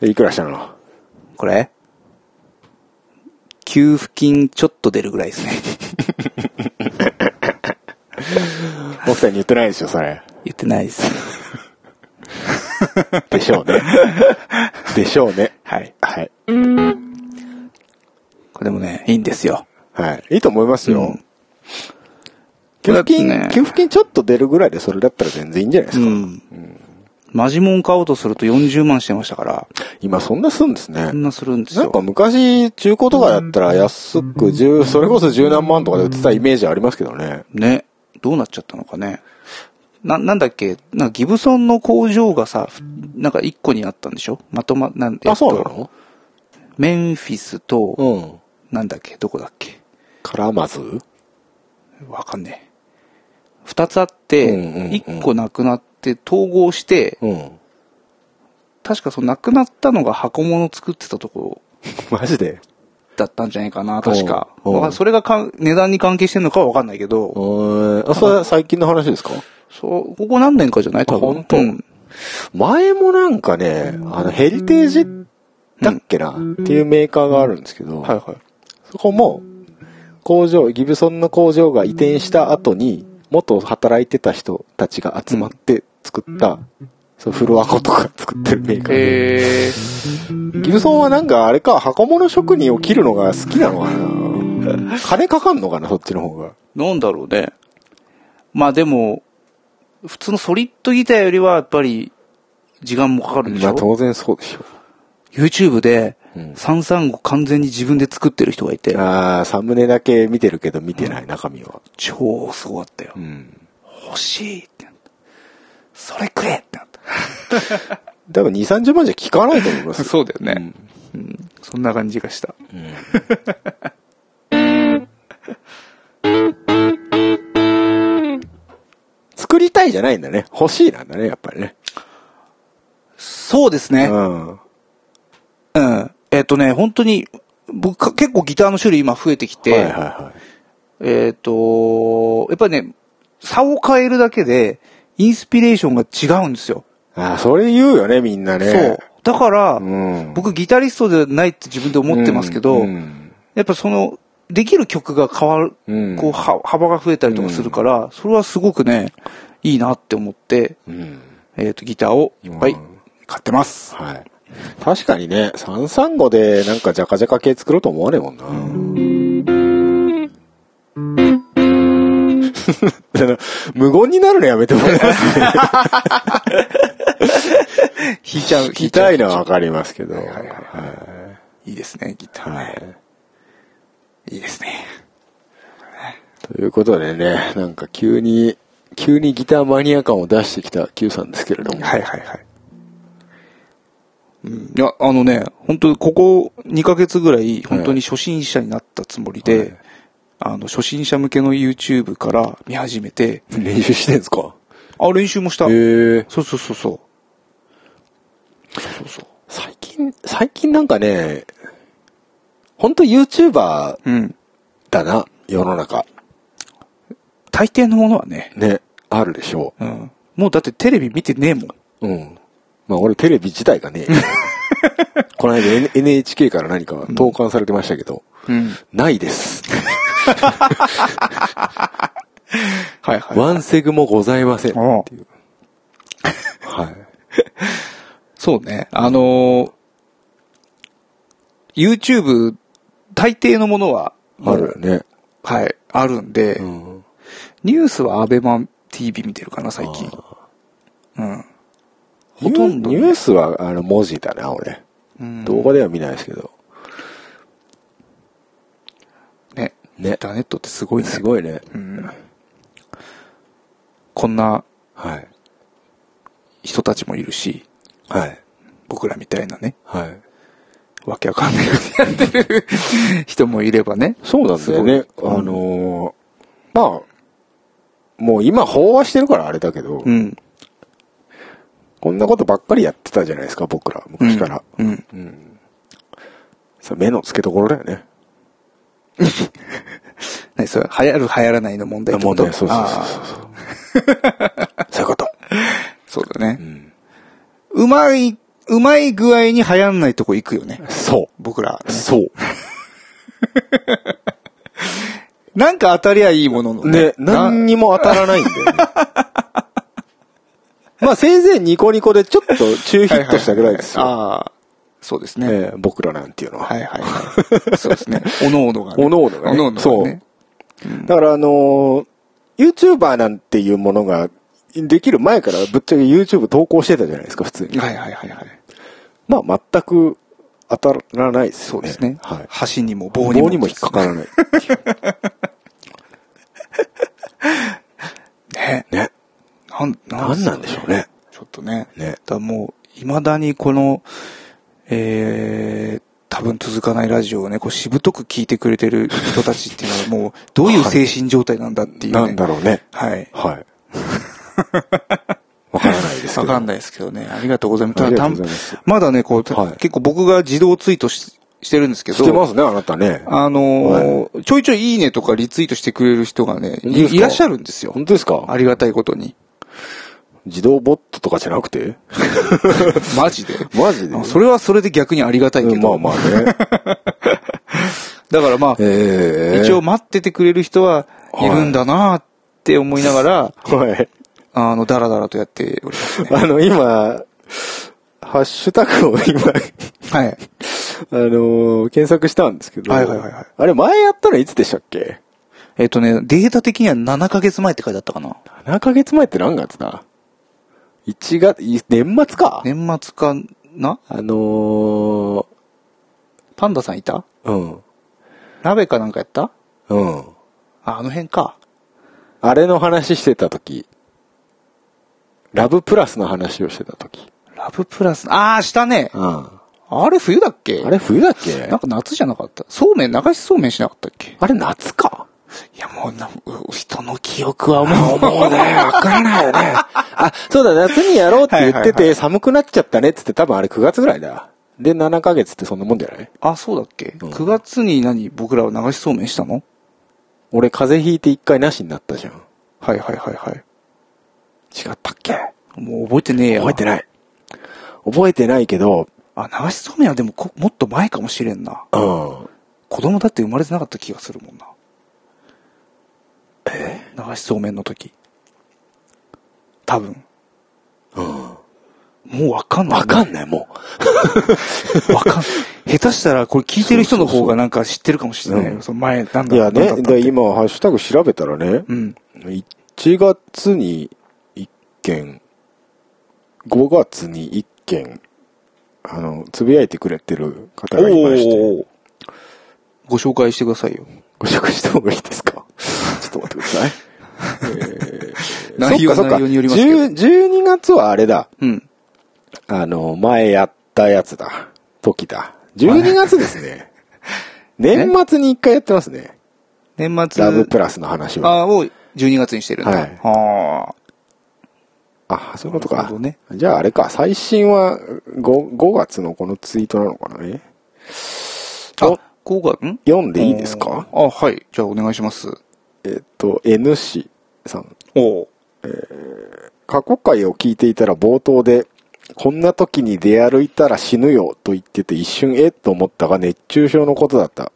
いくらしたの？これ？給付金ちょっと出るぐらいですね。奥さんに言ってないですよ、それ。言ってないです。でしょうね。でしょうね。はい。はい。これでもね、いいんですよ。はい。いいと思いますよ。うん給付金、ね給付金ちょっと出るぐらいでそれだったら全然いいんじゃないですか。うん。マジモン買おうとすると40万してましたから、今そんなすんですねそ。んなするんですよ。なんか昔、中古とかだったら安く10、それこそ十何万とかで売ってたイメージありますけどね。ね。どうなっちゃったのかね。な、なんだっけ？なんかギブソンの工場がさ、ふなんか一個にあったんでしょ？まとま、なんえっとあ、そうなの？メンフィスと、うん。なんだっけ？どこだっけ？絡まずわかんねえ。二つあって一個なくなって統合して、うん。確かそのなくなったのが箱物作ってたとこ マジで？だったんじゃないかな、確か。それがかん値段に関係してんのかはわかんないけど、うん。あ、それは最近の話ですか？そう、ここ何年かじゃない？多分。あ本当うん前もなんかね、あの、ヘリテージだっけな、っていうメーカーがあるんですけど、はいはい。そこも、工場、ギブソンの工場が移転した後に、元働いてた人たちが集まって作った、そうフロアコとか作ってるメーカーで。えギブソンはなんかあれか、箱物職人を切るのが好きなのかな？金かかんのかな、そっちの方が。ー、なんだろうね。まあでも、普通のソリッドギターよりはやっぱり時間もかかるんでしょ？まあ当然そうでしょ。?YouTube でうん335完全に自分で作ってる人がいて、ああ、サムネだけ見てるけど見てない、中身は。超すごかったよう。ん。欲しいってなった。それくれってなった。多分2、30万じゃ効かないと思いますよ。そうだよね。うん。そんな感じがした。作りたいじゃないんだね。欲しいなんだね、やっぱりね。そうですね。うん。うん。えっ、とね、本当に、僕か結構ギターの種類今増えてきて、はいはいはえっ、と、やっぱりね、差を変えるだけで、インスピレーションが違うんですよ。い。ああ、それ言うよね、みんなね。そう。だから、うん。僕ギタリストではないって自分で思ってますけど、うん。やっぱその、できる曲が変わる、うんこう、は幅が増えたりとかするから、それはすごくね、いいなって思って、うん。えっ、と、ギターをいっぱいうん買ってます。はい。確かにね、335でなんかジャカジャカ系作ろうと思わねえもんな。無言になるのやめてもらえます 弾いちゃう、弾きたいのはわかりますけど。はいはいはいいいですね、ギターね。はいいいですね。ということでね、なんか急に、急にギターマニア感を出してきた Q さんですけれども。はいはいはい。うん、いや、あのね、本当ここ2ヶ月ぐらい、本当に初心者になったつもりで、はいあの、初心者向けの YouTube から見始めて、練習してんすか？あ、練習もした。へえ。そうそうそうそう。そうそう。最近、最近なんかね、ほんと YouTuber うん。だな、世の中。大抵のものはね。ね、あるでしょうん。もうだってテレビ見てねえもん。う。うん。まあ俺テレビ自体がね、この間 N- NHK から何か投函されてましたけど、うん。ないです。はいはい。ワンセグもございませんっていう。はい。そうね。あのー YouTube、大抵のものは、あるよね。はい、あるんで、うん。ニュースはアベマ TV 見てるかな、最近。うん。ほとんどねニュースはあの文字だな、俺。うん動画では見ないですけど。ね。インね。ターネットってすごいね。すごいね。うん。こんなはい。人たちもいるし、はい。僕らみたいなね、はい。わけわかんないことやってる人もいればね。そうなんだよね。あのーまあ、もう今飽和してるからあれだけど、うん。こんなことばっかりやってたじゃないですか、僕ら、昔から。うん。うん。さ目の付けどころだよね。ね、それ、流行る流行らないの問題ってこと？問題そうそうそうあそう。そういうこと。ー そうだねう。ん。うまい、うまい具合に流行んないとこ行くよね。そ僕ら。う。そう。なんか当たりゃいいもののね、な何にも当たらないんだよね。まあ、せいぜいニコニコでちょっと中ヒットしたぐらいですよ。ああ、そうですね。ええ僕らなんていうのは。はいはいはい。そうですね。おのおのがね。おのおのがねおのおのがね。だからあのー YouTuber なんていうものができる前からぶっちゃけ YouTube 投稿してたじゃないですか、普通に。はいはいはいはい。まあ全く当たらないですよね。そうですね。はい。橋にも棒にも。棒にも引っかからない。ね。ね。なん、なんなんでしょうね。ちょっとね。ねだもう、未だにこの、えー、多分続かないラジオをね、こうしぶとく聞いてくれてる人たちっていうのはもう、どういう精神状態なんだっていうね。なんだろうね。はい。はい。わからないですけど。わかんないですけどね。ありがとうございます。たざいまだね、こう、はい結構僕が自動ツイートししてるんですけど。してますね、あなたね。あのーちょいちょいいいねとかリツイートしてくれる人がね、いいらっしゃるんですよ。本当ですか？ありがたいことに。自動ボットとかじゃなくて？マジで？マジで？あそれはそれで逆にありがたいけうんど。まあまあね。だからまあ、ええ一応待っててくれる人はいるんだなって思いながら、はい。あの、ダラダラとやっておりますね。あの、今、ハッシュタグを今、はい。あのー検索したんですけど。はいはいはいはいあれ、前やったのいつでしたっけ？えっとね、データ的には7ヶ月前って書いてあったかな。?7 ヶ月前って何月だ ?1 月、い年末か？年末かな？あのー、パンダさんいた？うん。鍋かなんかやった？うん。あ、あの辺か。あれの話してた時。ラブプラスの話をしてた時。ラブプラス、あー、したね。うん。あれ冬だっけ？あれ冬だっけ？なんか夏じゃなかった。そうめん、流しそうめんしなかったっけ？あれ夏か？いや、もうな、う人の記憶はもう、もうね、わからないよね。あ、そうだ、夏にやろうって言ってて、寒くなっちゃったねっつって多分あれ9月ぐらいだ。で、7ヶ月ってそんなもんじゃない？あ、そうだっけ、うん ?9 月に何僕らは流しそうめんしたの？俺風邪ひいて一回なしになったじゃん。はいはいはいはい。違ったっけ？もう覚えてねえや。い。覚えてない。覚えてないけど、あ、流しそうめんはでもこもっと前かもしれんな。うん。子供だって生まれてなかった気がするもんな。え？流しそうめんの時。多分。うん。もうわかんない、わかんない、も わかん下手したらこれ聞いてる人の方がなんか知ってるかもしれないよ。うんその前、なんう。だいやね、今、ハッシュタグ調べたらね、うん。1月に1件、5月に1件、あの、つぶやいてくれてる方がいまして、ご紹介してくださいよ。ご紹介した方がいいですか？ちょっと待ってください。内容そっかそっか内容によりますけど。10 12月はあれだ。うん。あの、前やったやつだ。時だ。12月ですね。年末に1回やってますね。年末。ラブプラスの話は。ああ、を12月にしてるんだ。はいはあ。あ、そういうことか。ね。じゃああれか、最新は 5, 5月のこのツイートなのかな？ね。あお、こうが、ん？読んでいいですか？あ、はい。じゃあお願いします。えっと、N 氏さん。おう過去回を聞いていたら冒頭で、こんな時に出歩いたら死ぬよと言ってて一瞬え？っと思ったが熱中症のことだった。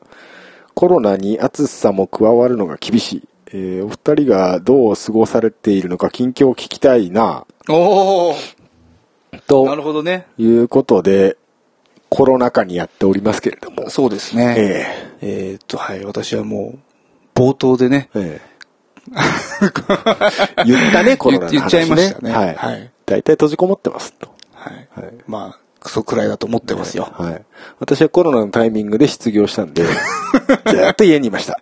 コロナに暑さも加わるのが厳しい。えーお二人がどう過ごされているのか近況を聞きたいな。おーなるとほどね。いうことで、コロナ禍にやっておりますけれども。そうですね。ええーっと、はい。私はもう、冒頭でね、えええ 言ったね、コロナの話、ね。言っちゃいましたねはい。はい大体閉じこもってますと。はい。はいまあ、クソくらいだと思ってますよ。はい。私はコロナのタイミングで失業したんで、ずーっと家にいました。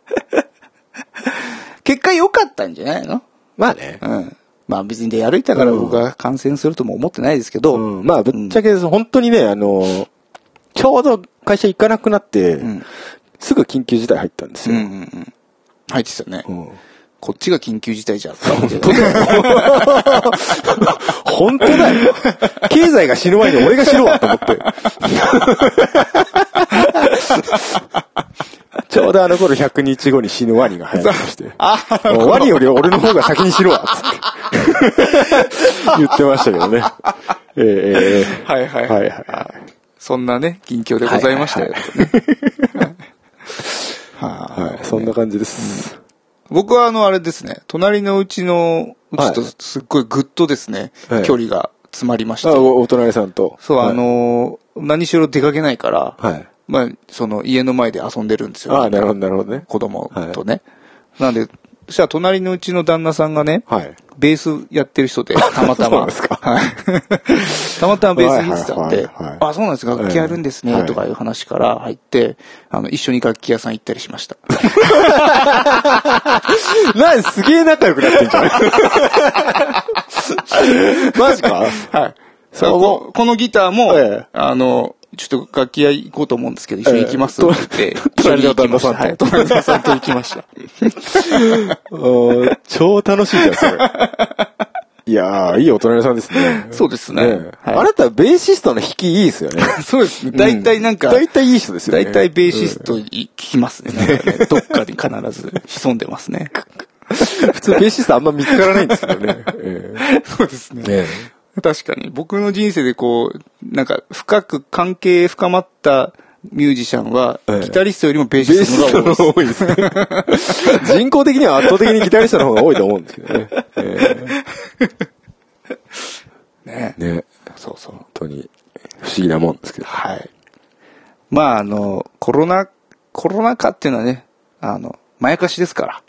結果良かったんじゃないの？まあね。うん。まあ別に出歩いたから僕が感染するとも思ってないですけど、うん、まあ、ぶっちゃけ、本当にね、あの、ちょうど会社行かなくなって、んすぐ緊急事態入ったんですよ。うんうんうん。入ってたね。うんこっちが緊急事態じゃったわけ本当だよ。本当だよ。経済が死ぬ前に俺が死ぬわと思って。ちょうどあの頃100日後に死ぬワニが流行ってまして。もうワニより俺の方が先に死ぬわつって。言ってましたけどね。ええええはいはいはいはいはい。そんなね、近況でございましたよ。はい、そんな感じです。僕はあの、あれですね、隣のうちのうちとすっごいぐっとですね、はい距離が詰まりました。あ、おお隣さんと。そう、はいあ、のー、何しろ出かけないから、はい。まあ、その家の前で遊んでるんですよ。ああ、なるほど、なるほどね。子供とね。なんで、そしたら隣のうちの旦那さんがね、はい。ベースやってる人で、たまたま。そうなんですかはい。たまたまベース弾いてたんではいはいはいはい、あ、そうなんですか、楽器やるんですね、はいとかいう話から入って、あの、一緒に楽器屋さん行ったりしました。なんすげえ仲良くなってんじゃん。マジか？はい。このギターも、ええあの、ちょっと楽器屋行こうと思うんですけど、一緒に行きますええって言って。隣の旦那さんとはい、隣の旦那さんと行きました。うん超楽しいじゃん、それ。いやー、いいお隣さんですね。そうですねえはいあなた、ベーシストの弾きいいですよね。そうですね。大体なんか、大体いい人ですよね。大体ベーシスト聞きますね。どっかに必ず潜んでますね。普通ベーシストあんま見つからないんですけどね。え そうですね 確かに。僕の人生でこう、なんか深く関係深まったミュージシャンは、ええギタリストよりもベーシシストの方が多いです。人口的には圧倒的にギタリストの方が多いと思うんですけどね。えね。えねそうそう。本当に不思議なもんですけど。はい。まあ、あの、コロナ、コロナ禍っていうのはね、あの、まやかしですから。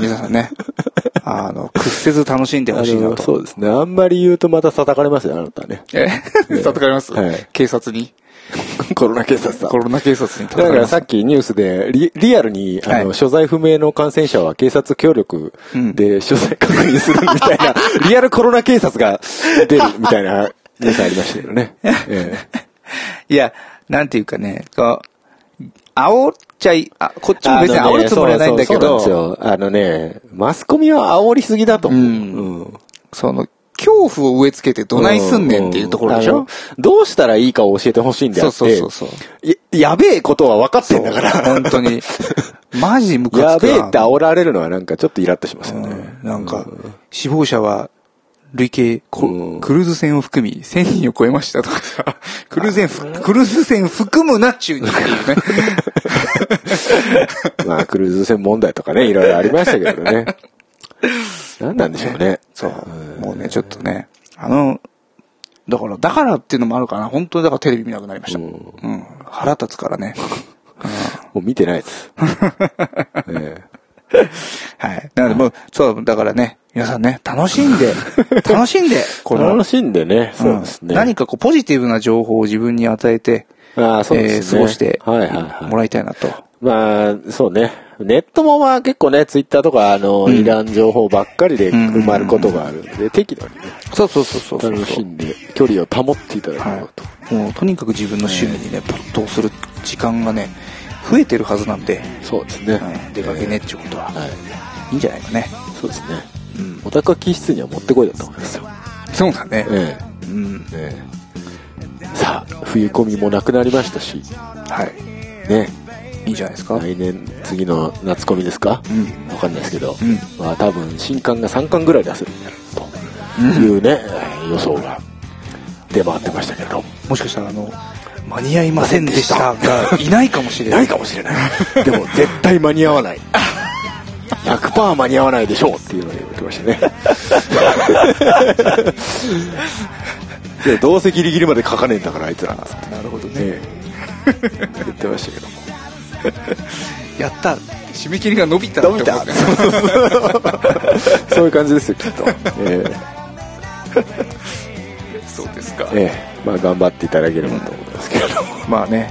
皆さんね、あの、屈せず楽しんでほしいなと。そうですね。あんまり言うとまた叩かれますよ、あなたね。え？叩かれます、はい警察に？コロナ警察さんコ。ロナ警察にかかれます。らさっきニュースでリリアルにあの、はい所在不明の感染者は警察協力で所在確認するみたいな、リアルコロナ警察が出るみたいなニュースありましたけどね。えいや、なんていうかね、こう、煽っちゃい、あ、こっちえも別に煽るつもりはないんだけそうそうそうど、なんですよ。あのね、マスコミは煽りすぎだと思う。うんうんその、恐怖を植え付けてどないすんねんっていうところでしょ？あのどうしたらいいかを教えてほしいんであって。そうそうそう。や、やべえことは分かってんだから。本当に。マジムカつくな。やべえって煽られるのはなんかちょっとイラッとしますよね。うんなんか、死亡者は、累計、こうんクルーズ船を含み、1000人を超えましたとかさ、クルーズ船ふ、クルーズ船含むなっちゅうにっていうね。まあ、クルーズ船問題とかね、いろいろありましたけどね。何なんでしょうね。そう。もうね、ちょっとね、あの、だから、だからっていうのもあるかな。本当にだからテレビ見なくなりました。うん。腹立つからね。もう見てないです。え はい。なのでもう、そう、だからね、皆さんね、楽しんで、楽しんで、えこの、楽しんでね、そうですね。ん何かこう、ポジティブな情報を自分に与えて、ああ、そうですね。えー過ごして。もらいたいなと。まあ、そうね。ネットもまあ結構ね、ツイッターとか、あの、いらん情報ばっかりで埋まることがあるんで、適度にね、そうそうそうそう楽しんで、距離を保っていただければと。もうとにかく自分の趣味にね、没頭する時間がね、増えてるはずなんで、そうですね。うん出かけねっていうことは、はい。いいんじゃないかね。そうですね。オタクは気質には持ってこいだと思いますよ。そうだね。えうん。えええさあ、冬込みもなくなりましたし、はい。ね、いいんじゃないですか？来年、次の夏込みですか？うん。わかんないですけど、うんまあ多分新刊が3巻ぐらい出せるというね、予想が出回ってましたけれど、もしかしたら、あの、間に合いませんでしたが、いないかもしれない。ないかもしれない。でも絶対間に合わない。100%間に合わないでしょうっていうのを言ってましたね。でどうせギリギリまで書かねえんだからあいつらなるほどね。ね言ってましたけども。やった締め切りが伸びた伸びそういう感じですよ、きっと。えそうですかえ。ええまあ頑張っていただければと思います。けれども。まあね、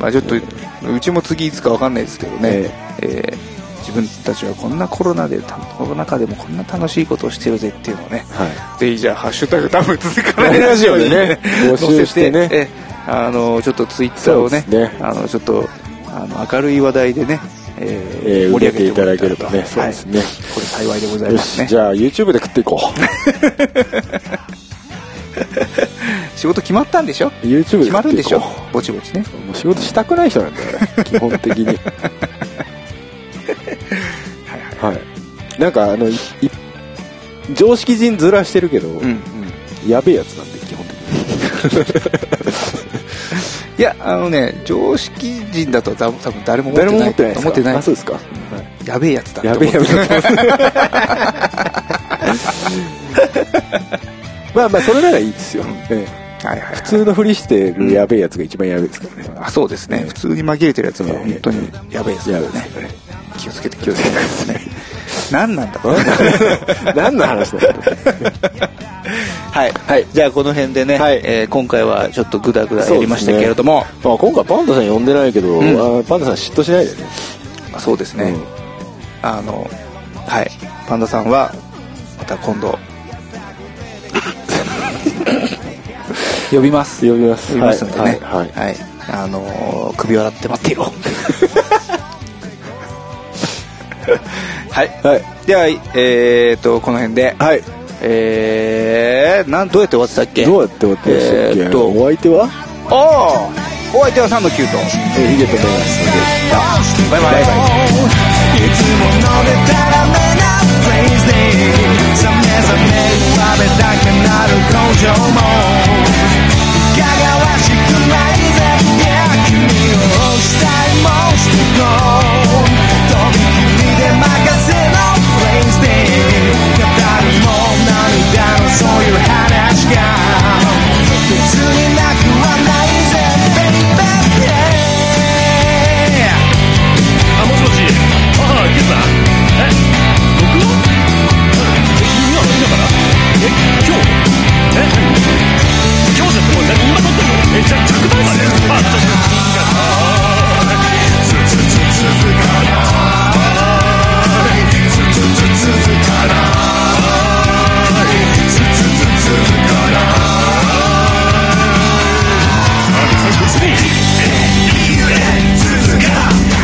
まあちょっと、うちも次いつかわかんないですけどね、ええ。ー自分たちはこんなコロナで、たコロナ禍でもこんな楽しいことをしてるぜっていうのをね、はい。ぜひじゃあ、ハッシュタグ多分続かないラジオでね。募集してねえあの、ちょっとツイッターをね、ね。あの、ちょっと、あの、明るい話題でね、えーえー、盛り上げていただければね。そうですね。はいこれ幸いでございよますね。し、。じゃあ YouTube で食っていこ 仕事決まったんでしょ？う。YouTube。決まるんでしょ？ぼちぼちね。もう仕事したくない人なんだよね、基本的に。はい。なんか、あの、いい常識人ずらしてるけど、うん。やべえやつなんで、基本的に。いや、あのね、常識人だと多分誰も思ってない。誰も思ってないですか？思ってないあ、そうですか。やべえやつだやべえやべえ。まあまあ、それならいいですよ。ええはいはいはい普通のふりしてるやべえやつが一番やべえですからね。あそうですね。普通に紛れてるやつが本当にやべえですからねね。気をつけて気をつけてですね。何なんだこれ？何の話だよ。はい。はい。じゃあこの辺でね、はいえー今回はちょっとグダグダやりましたけれども、まあ今回パンダさん呼んでないけど、んあパンダさん嫉妬しないでね。まあそうですね。あの、はい。パンダさんは、また今度、呼びます。呼びます。呼びますんでね。はい。はいはい。あのー首を洗って待っていろ。はい。はい。では、えーと、この辺で、はい。えー、なん、どうやって終わってたっけ？どうやって終わってましたっけ、えーっとお相手は？ああお相手は3の9と。えーヒゲとメガネさんでした。バイバイ。いつものでたらめなフレーズなる根性も今日。じゃってもう今ってんゃあ着弾ま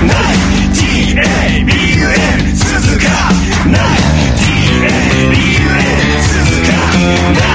ない。DABUN 鈴鹿ない DABUN 鈴鹿ない